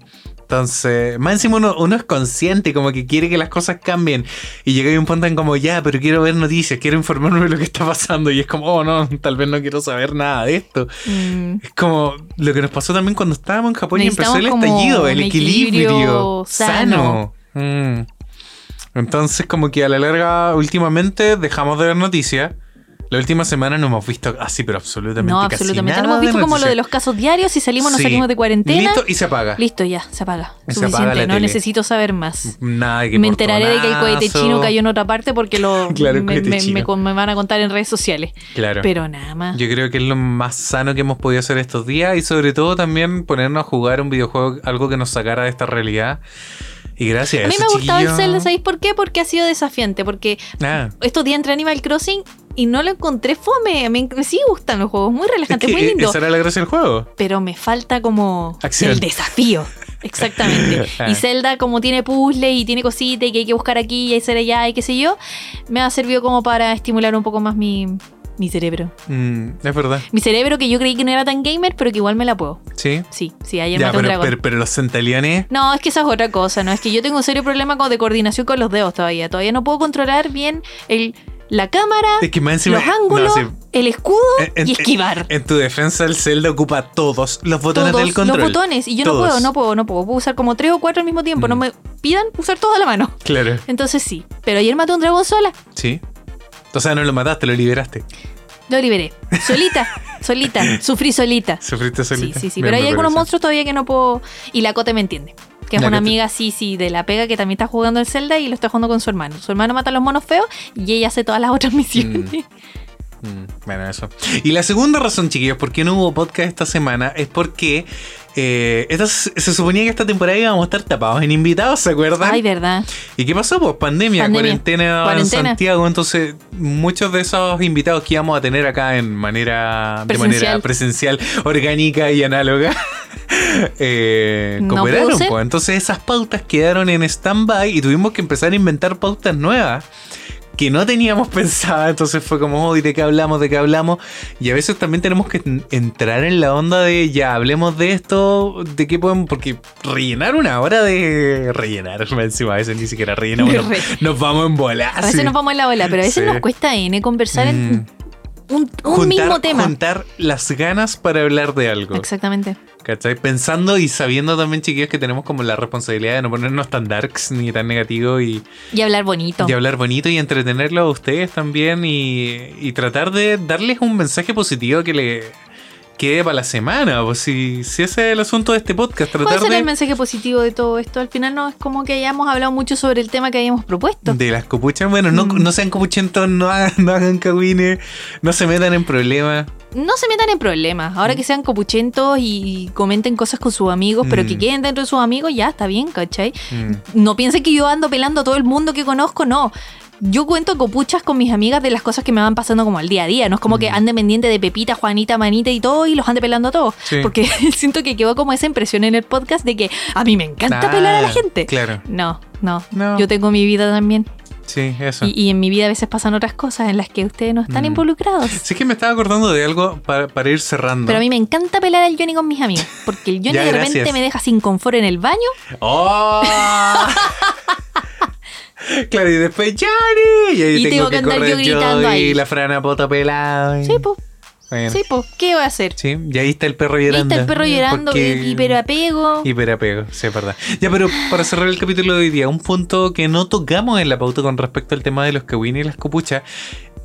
[SPEAKER 2] Entonces, más encima uno, uno es consciente, como que quiere que las cosas cambien. Y llega un punto en como, ya, pero quiero ver noticias, quiero informarme de lo que está pasando. Y es como, oh no, tal vez no quiero saber nada de esto.
[SPEAKER 3] Mm,
[SPEAKER 2] Es como lo que nos pasó también cuando estábamos en Japón y empezó el estallido, el equilibrio sano. Mm. Entonces, como que a la larga, últimamente dejamos de ver noticias. La última semana no hemos visto así, pero absolutamente
[SPEAKER 3] no,
[SPEAKER 2] casi
[SPEAKER 3] absolutamente.
[SPEAKER 2] nada
[SPEAKER 3] No hemos visto como lo de los casos diarios. Si salimos, nos
[SPEAKER 2] Sí.
[SPEAKER 3] salimos de cuarentena.
[SPEAKER 2] Listo y se apaga.
[SPEAKER 3] Listo, ya, se apaga.
[SPEAKER 2] Se
[SPEAKER 3] Suficiente,
[SPEAKER 2] apaga la
[SPEAKER 3] no
[SPEAKER 2] tele.
[SPEAKER 3] necesito saber más.
[SPEAKER 2] Nada que
[SPEAKER 3] Me enteraré de que el cohete
[SPEAKER 2] portonazo.
[SPEAKER 3] chino cayó en otra parte porque lo
[SPEAKER 2] Claro, el
[SPEAKER 3] me,
[SPEAKER 2] cohete
[SPEAKER 3] me-
[SPEAKER 2] chino.
[SPEAKER 3] me con- me van a contar en redes sociales.
[SPEAKER 2] Claro.
[SPEAKER 3] Pero nada más.
[SPEAKER 2] Yo creo que es lo más sano que hemos podido hacer estos días y sobre todo también ponernos a jugar un videojuego, algo que nos sacara de esta realidad. Y gracias a,
[SPEAKER 3] a mí me gustaba el
[SPEAKER 2] chiquillo-
[SPEAKER 3] Zelda, ¿sabéis por qué? Porque ha sido desafiante. Porque
[SPEAKER 2] Ah,
[SPEAKER 3] estos días entré a Animal Crossing y no lo encontré fome. Me, me sí gustan los juegos, muy
[SPEAKER 2] es
[SPEAKER 3] relajantes,
[SPEAKER 2] que
[SPEAKER 3] muy lindo.
[SPEAKER 2] esa era la gracia del juego.
[SPEAKER 3] Pero me falta como
[SPEAKER 2] Acción.
[SPEAKER 3] el desafío. Exactamente.
[SPEAKER 2] Ah.
[SPEAKER 3] Y Zelda, como tiene puzzle y tiene cositas y que hay que buscar aquí y hacer allá y qué sé yo, me ha servido como para estimular un poco más mi, Mi cerebro.
[SPEAKER 2] Mm, es verdad.
[SPEAKER 3] Mi cerebro que yo creí que no era tan gamer, pero que igual me la puedo.
[SPEAKER 2] Sí.
[SPEAKER 3] Sí, sí, ayer
[SPEAKER 2] Ya,
[SPEAKER 3] maté un
[SPEAKER 2] pero,
[SPEAKER 3] dragón.
[SPEAKER 2] pero, pero los centaliones.
[SPEAKER 3] No, es que esa es otra cosa, ¿no? Es que yo tengo un serio problema de coordinación con los dedos todavía. Todavía no puedo controlar bien el, la cámara,
[SPEAKER 2] Es que más encima.
[SPEAKER 3] los ángulos,
[SPEAKER 2] no, sí.
[SPEAKER 3] el escudo
[SPEAKER 2] En-
[SPEAKER 3] y esquivar.
[SPEAKER 2] En tu defensa, el Zelda ocupa todos los botones
[SPEAKER 3] Todos
[SPEAKER 2] del control.
[SPEAKER 3] los botones. Y yo
[SPEAKER 2] Todos.
[SPEAKER 3] no puedo, no puedo, no puedo. Puedo usar como tres o cuatro al mismo tiempo. No
[SPEAKER 2] Mm.
[SPEAKER 3] me pidan usar todo a la mano.
[SPEAKER 2] Claro.
[SPEAKER 3] Entonces sí. Pero ayer maté un dragón sola.
[SPEAKER 2] Sí. O sea, no lo mataste, lo liberaste.
[SPEAKER 3] Lo liberé. Solita. solita. Sufrí solita.
[SPEAKER 2] Sufriste
[SPEAKER 3] Sí,
[SPEAKER 2] solita.
[SPEAKER 3] sí, sí.
[SPEAKER 2] Bien,
[SPEAKER 3] Pero hay algunos monstruos todavía que no puedo. Y la Cote me entiende. Que es
[SPEAKER 2] La
[SPEAKER 3] una
[SPEAKER 2] Cote.
[SPEAKER 3] amiga, sí, sí, de la pega que también está jugando el Zelda y lo está jugando con su hermano. Su hermano mata a los monos feos y ella hace todas las otras misiones.
[SPEAKER 2] Mm, bueno, eso. Y la segunda razón, chiquillos, por qué no hubo podcast esta semana es porque eh, esta- se suponía que esta temporada íbamos a estar tapados en invitados, ¿se acuerdan?
[SPEAKER 3] Ay, verdad.
[SPEAKER 2] ¿Y qué pasó? Pues pandemia,
[SPEAKER 3] Pandemia.
[SPEAKER 2] cuarentena,
[SPEAKER 3] Cuarentena.
[SPEAKER 2] en Santiago. Entonces, muchos de esos invitados que íbamos a tener acá en manera, de manera
[SPEAKER 3] Presencial.
[SPEAKER 2] orgánica y análoga, eh,
[SPEAKER 3] No
[SPEAKER 2] cooperaron. pues. Entonces, esas pautas quedaron en stand-by y tuvimos que empezar a inventar pautas nuevas que no teníamos pensada, entonces fue como, hoy ¿de qué hablamos? ¿De qué hablamos? Y a veces también tenemos que en- entrar en la onda de, ya, hablemos de esto, ¿de qué podemos? Porque rellenar una hora de rellenar, encima a veces ni siquiera rellenamos, nos, nos vamos en bolas.
[SPEAKER 3] A veces nos vamos en la ola, pero a veces
[SPEAKER 2] Sí.
[SPEAKER 3] nos cuesta N conversar en
[SPEAKER 2] Mm.
[SPEAKER 3] un, un mismo tema.
[SPEAKER 2] Juntar las ganas para hablar de algo.
[SPEAKER 3] Exactamente.
[SPEAKER 2] ¿Cachai? Pensando y sabiendo también, chiquillos, que tenemos como la responsabilidad de no ponernos tan darks ni tan negativos y,
[SPEAKER 3] Y hablar bonito.
[SPEAKER 2] y hablar bonito y entretenerlo a ustedes también y, y tratar de darles un mensaje positivo que le quede para la semana. Pues si, si ese es el asunto de este podcast,
[SPEAKER 3] ¿Cuál
[SPEAKER 2] tratar
[SPEAKER 3] será el mensaje positivo de todo esto? Al final no es como que hayamos hablado mucho sobre el tema que habíamos propuesto.
[SPEAKER 2] de las copuchas. Bueno, no,
[SPEAKER 3] Mm.
[SPEAKER 2] no sean copuchentos, no hagan, no hagan cagüines, no se metan en problemas.
[SPEAKER 3] No se metan en problemas. Ahora que sean copuchentos y comenten cosas con sus amigos, pero que
[SPEAKER 2] Mm.
[SPEAKER 3] queden dentro de sus amigos, ya está bien, ¿cachai?
[SPEAKER 2] Mm.
[SPEAKER 3] No piensen que yo ando pelando a todo el mundo que conozco, no. Yo cuento copuchas con mis amigas de las cosas que me van pasando como al día a día. No es como que
[SPEAKER 2] Mm.
[SPEAKER 3] ande pendiente de Pepita, Juanita, Manita y todo y los ande pelando a todos.
[SPEAKER 2] Sí.
[SPEAKER 3] Porque siento que quedó como esa impresión en el podcast de que a mí me encanta pelar a la gente.
[SPEAKER 2] Claro,
[SPEAKER 3] No, no,
[SPEAKER 2] No.
[SPEAKER 3] Yo tengo mi vida también.
[SPEAKER 2] sí, eso.
[SPEAKER 3] Y, y en mi vida a veces pasan otras cosas en las que ustedes no están
[SPEAKER 2] Mm.
[SPEAKER 3] involucrados.
[SPEAKER 2] Sí que me estaba acordando de algo para, para ir cerrando.
[SPEAKER 3] Pero a mí me encanta pelar al Johnny con mis amigos. Porque el Johnny
[SPEAKER 2] Ya,
[SPEAKER 3] de repente
[SPEAKER 2] gracias.
[SPEAKER 3] me deja sin confort en el baño.
[SPEAKER 2] ¡Oh! claro, y después Johnny. Y ahí
[SPEAKER 3] Y
[SPEAKER 2] tengo,
[SPEAKER 3] tengo
[SPEAKER 2] que
[SPEAKER 3] que andar
[SPEAKER 2] correr
[SPEAKER 3] yo gritando
[SPEAKER 2] yo
[SPEAKER 3] ahí.
[SPEAKER 2] y la frana poto pelada.
[SPEAKER 3] Sí, pues,
[SPEAKER 2] Bueno,
[SPEAKER 3] sí, pues, ¿qué voy a hacer?
[SPEAKER 2] sí, y ahí está el perro
[SPEAKER 3] Ahí
[SPEAKER 2] llorando.
[SPEAKER 3] está el perro llorando,
[SPEAKER 2] porque-
[SPEAKER 3] hiperapego.
[SPEAKER 2] Hiperapego, sí, es verdad. Ya, pero para cerrar el capítulo de hoy día, un punto que no tocamos en la pauta con respecto al tema de los kawin y las copuchas.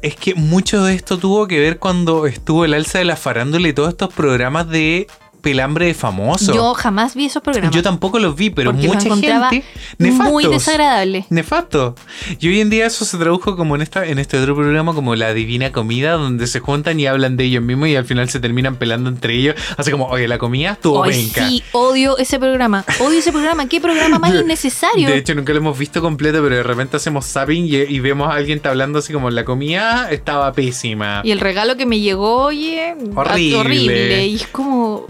[SPEAKER 2] Es que mucho de esto tuvo que ver cuando estuvo el alza de la farándula y todos estos programas de pelambre de famosos.
[SPEAKER 3] Yo jamás vi esos programas.
[SPEAKER 2] Yo tampoco los vi, pero
[SPEAKER 3] Porque
[SPEAKER 2] mucha gente.
[SPEAKER 3] muy
[SPEAKER 2] nefastos.
[SPEAKER 3] desagradable.
[SPEAKER 2] Nefasto. Y hoy en día eso se tradujo como en esta en este otro programa como La Divina Comida, donde se juntan y hablan de ellos mismos y al final se terminan pelando entre ellos. Así como, oye, la comida estuvo penca.
[SPEAKER 3] sí, odio ese programa. Odio ese programa. ¿Qué programa más innecesario?
[SPEAKER 2] De hecho, nunca lo hemos visto completo, pero de repente hacemos zapping y, y vemos a alguien hablando así como la comida estaba pésima.
[SPEAKER 3] Y el regalo que me llegó, oye,
[SPEAKER 2] Horrible.
[SPEAKER 3] horrible. Y es como.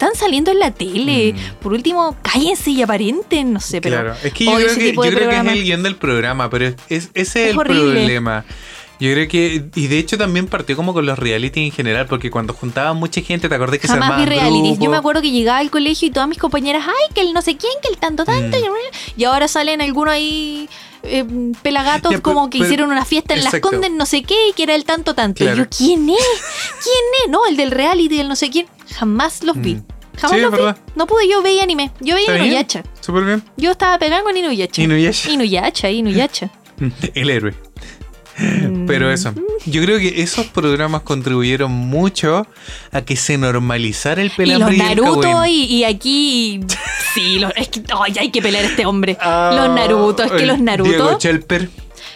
[SPEAKER 3] Están saliendo en la tele.
[SPEAKER 2] Mm.
[SPEAKER 3] Por último, cállense y aparenten. No sé, pero.
[SPEAKER 2] claro, es que yo creo que, yo creo que es el guion del programa, pero es, es- ese es, el
[SPEAKER 3] horrible.
[SPEAKER 2] problema. Yo creo que, y de hecho también partió como con los reality en general, porque cuando juntaban mucha gente, ¿te acordás que se
[SPEAKER 3] Jamás vi
[SPEAKER 2] armaban
[SPEAKER 3] realities. Yo me acuerdo que llegaba al colegio y todas mis compañeras, ay, que el no sé quién, que el tanto, tanto.
[SPEAKER 2] Mm.
[SPEAKER 3] Y ahora salen algunos ahí eh, pelagatos
[SPEAKER 2] Ya, pero-
[SPEAKER 3] como que
[SPEAKER 2] pero-
[SPEAKER 3] hicieron una fiesta en las
[SPEAKER 2] exacto.
[SPEAKER 3] Condes, no sé qué, y que era el tanto, tanto.
[SPEAKER 2] Claro.
[SPEAKER 3] Y yo, ¿quién es? ¿Quién es? No, el del reality, el no sé quién. Jamás los vi.
[SPEAKER 2] Mm.
[SPEAKER 3] Jamás
[SPEAKER 2] Sí,
[SPEAKER 3] los vi. No pude, yo veía anime. Yo veía. Inuyasha.
[SPEAKER 2] Súper bien.
[SPEAKER 3] Yo estaba pegando con Inuyasha.
[SPEAKER 2] Inuyasha.
[SPEAKER 3] Inuyasha, Inuyasha.
[SPEAKER 2] El héroe.
[SPEAKER 3] Mm.
[SPEAKER 2] Pero eso, yo creo que esos programas contribuyeron mucho a que se normalizara el
[SPEAKER 3] los
[SPEAKER 2] pelambre y, el
[SPEAKER 3] Naruto y, y aquí. Sí, los- es que ay, hay que pelear a este hombre.
[SPEAKER 2] Ah,
[SPEAKER 3] los Naruto, es que los
[SPEAKER 2] Diego
[SPEAKER 3] Naruto.
[SPEAKER 2] Chelper.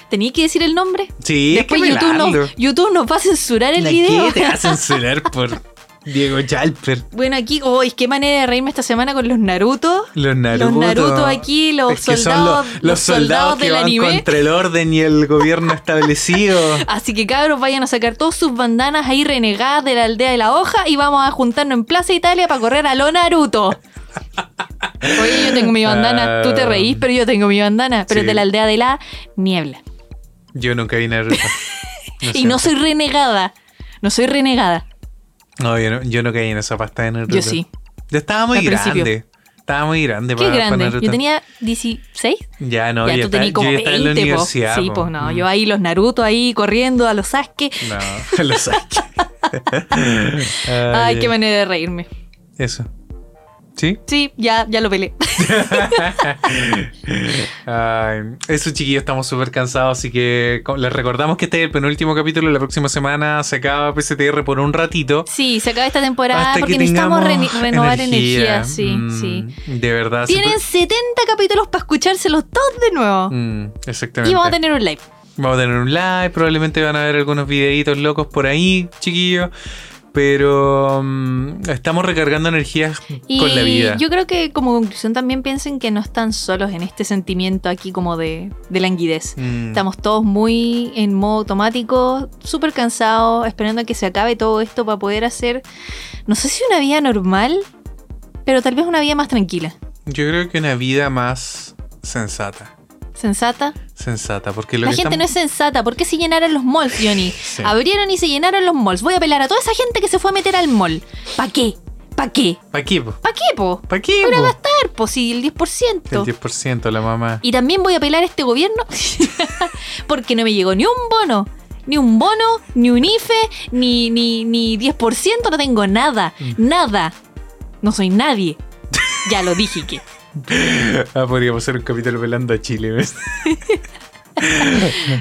[SPEAKER 3] ¿Tenía que decir el nombre?
[SPEAKER 2] Sí,
[SPEAKER 3] Después
[SPEAKER 2] es que
[SPEAKER 3] YouTube, nos, YouTube nos va a censurar el
[SPEAKER 2] ¿La
[SPEAKER 3] video.
[SPEAKER 2] qué te va a censurar por Diego Chalper?
[SPEAKER 3] Bueno, aquí, oh, qué manera de reírme esta semana con los Naruto.
[SPEAKER 2] Los Naruto.
[SPEAKER 3] Los Naruto aquí, los
[SPEAKER 2] Es que son
[SPEAKER 3] soldados,
[SPEAKER 2] los,
[SPEAKER 3] los
[SPEAKER 2] los soldados
[SPEAKER 3] soldados
[SPEAKER 2] que
[SPEAKER 3] del
[SPEAKER 2] van
[SPEAKER 3] anime.
[SPEAKER 2] contra el orden y el gobierno establecido.
[SPEAKER 3] Así que cabros, vayan a sacar todas sus bandanas ahí renegadas de la aldea de la hoja y vamos a juntarnos en Plaza Italia para correr a lo Naruto. Oye, yo tengo mi bandana. Tú te reís, pero yo tengo mi bandana. Pero es de la aldea de la niebla.
[SPEAKER 2] Yo nunca vi Naruto.
[SPEAKER 3] y no soy renegada. No soy renegada.
[SPEAKER 2] No, yo no, yo no caí en esa pasta de Naruto.
[SPEAKER 3] Yo sí.
[SPEAKER 2] Yo estaba muy
[SPEAKER 3] Al principio.
[SPEAKER 2] grande. Estaba muy grande
[SPEAKER 3] Qué
[SPEAKER 2] para,
[SPEAKER 3] grande. Yo tenía 16.
[SPEAKER 2] Ya, no,
[SPEAKER 3] ya
[SPEAKER 2] yo
[SPEAKER 3] tú tenías como
[SPEAKER 2] yo estaba en la
[SPEAKER 3] 20, po.
[SPEAKER 2] universidad.
[SPEAKER 3] Sí, pues no.
[SPEAKER 2] Mm.
[SPEAKER 3] Yo ahí los Naruto ahí corriendo a los Sasuke.
[SPEAKER 2] No, lo saqué.
[SPEAKER 3] Ay, qué manera de reírme.
[SPEAKER 2] Eso. ¿Sí?
[SPEAKER 3] Sí, ya, ya lo peleé.
[SPEAKER 2] Ay, eso, chiquillos, estamos súper cansados, así que les recordamos que este es el penúltimo capítulo. La próxima semana se acaba PCTR por un ratito.
[SPEAKER 3] Sí, se acaba esta temporada
[SPEAKER 2] hasta
[SPEAKER 3] porque
[SPEAKER 2] que
[SPEAKER 3] necesitamos renovar energía. Sí,
[SPEAKER 2] Mm,
[SPEAKER 3] sí.
[SPEAKER 2] De verdad.
[SPEAKER 3] Tienen 70 capítulos para escuchárselos todos de nuevo.
[SPEAKER 2] Mm, exactamente.
[SPEAKER 3] Y vamos a tener un live.
[SPEAKER 2] Vamos a tener un live, probablemente van a ver algunos videitos locos por ahí, chiquillos. Pero mm, estamos recargando energías
[SPEAKER 3] Y
[SPEAKER 2] con la vida.
[SPEAKER 3] yo creo que como conclusión también piensen que no están solos en este sentimiento aquí como de, de languidez.
[SPEAKER 2] Mm,
[SPEAKER 3] Estamos todos muy en modo automático, súper cansados, esperando a que se acabe todo esto para poder hacer, no sé si una vida normal, pero tal vez una vida más tranquila,
[SPEAKER 2] Yo creo que una vida más sensata.
[SPEAKER 3] Sensata.
[SPEAKER 2] Sensata, porque lo
[SPEAKER 3] La
[SPEAKER 2] que
[SPEAKER 3] gente
[SPEAKER 2] estamos-
[SPEAKER 3] no es sensata, ¿por qué se llenaron los malls, Johnny?
[SPEAKER 2] Sí.
[SPEAKER 3] Abrieron y se llenaron los malls. Voy a apelar a toda esa gente que se fue a meter al mall. ¿Pa' qué? ¿Pa' qué?
[SPEAKER 2] ¿Para qué? po?
[SPEAKER 3] ¿Pa' qué, po?
[SPEAKER 2] ¿Para qué?
[SPEAKER 3] Para
[SPEAKER 2] po?
[SPEAKER 3] gastar, pues sí, el 10%.
[SPEAKER 2] El 10%, la mamá.
[SPEAKER 3] Y también voy a apelar a este gobierno porque no me llegó ni un bono, ni un bono, ni un IFE, ni, ni, ni 10%, no tengo nada,
[SPEAKER 2] Mm.
[SPEAKER 3] nada. No soy nadie. Ya lo dije que.
[SPEAKER 2] Ah, podríamos hacer un capítulo pelando a Chile.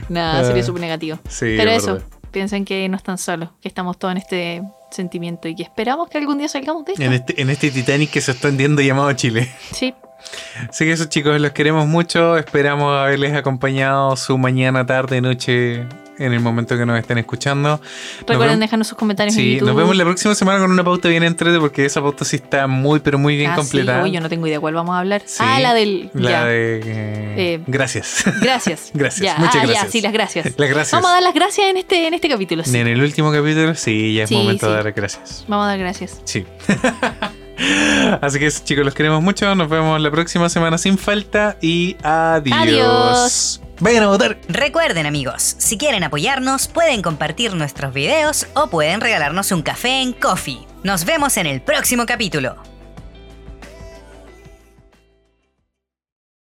[SPEAKER 3] Nada, sería
[SPEAKER 2] Ah,
[SPEAKER 3] súper negativo.
[SPEAKER 2] Sí,
[SPEAKER 3] Pero
[SPEAKER 2] es
[SPEAKER 3] eso, piensen que no están solos, que estamos todos en este sentimiento y que esperamos que algún día salgamos de esto.
[SPEAKER 2] En este, en este Titanic que se está hundiendo llamado Chile.
[SPEAKER 3] Sí,
[SPEAKER 2] Así que eso chicos, los queremos mucho. Esperamos haberles acompañado su mañana, tarde, noche, en el momento que nos estén escuchando.
[SPEAKER 3] Recuerden dejarnos sus comentarios en
[SPEAKER 2] Sí,
[SPEAKER 3] YouTube.
[SPEAKER 2] nos vemos la próxima semana con una pauta bien entrete porque esa pauta sí está muy, pero muy bien
[SPEAKER 3] Ah,
[SPEAKER 2] completada.
[SPEAKER 3] Sí, uy, yo no tengo idea cuál vamos a hablar.
[SPEAKER 2] Sí,
[SPEAKER 3] Ah, la del.
[SPEAKER 2] La
[SPEAKER 3] ya.
[SPEAKER 2] de... eh,
[SPEAKER 3] Eh,
[SPEAKER 2] gracias.
[SPEAKER 3] Gracias.
[SPEAKER 2] Gracias,
[SPEAKER 3] Ya,
[SPEAKER 2] muchas
[SPEAKER 3] ah,
[SPEAKER 2] gracias.
[SPEAKER 3] Ya, sí, las gracias.
[SPEAKER 2] Las gracias.
[SPEAKER 3] Vamos a dar las gracias en este, en este capítulo. sí.
[SPEAKER 2] En el último capítulo, sí, ya es momento de dar gracias.
[SPEAKER 3] Vamos a dar gracias.
[SPEAKER 2] Sí. Así que eso, chicos, los queremos mucho. Nos vemos la próxima semana sin falta y adiós.
[SPEAKER 3] Adiós.
[SPEAKER 2] Vayan a votar.
[SPEAKER 1] Recuerden amigos, si quieren apoyarnos pueden compartir nuestros videos o pueden regalarnos un café en Coffee. Nos vemos en el próximo capítulo.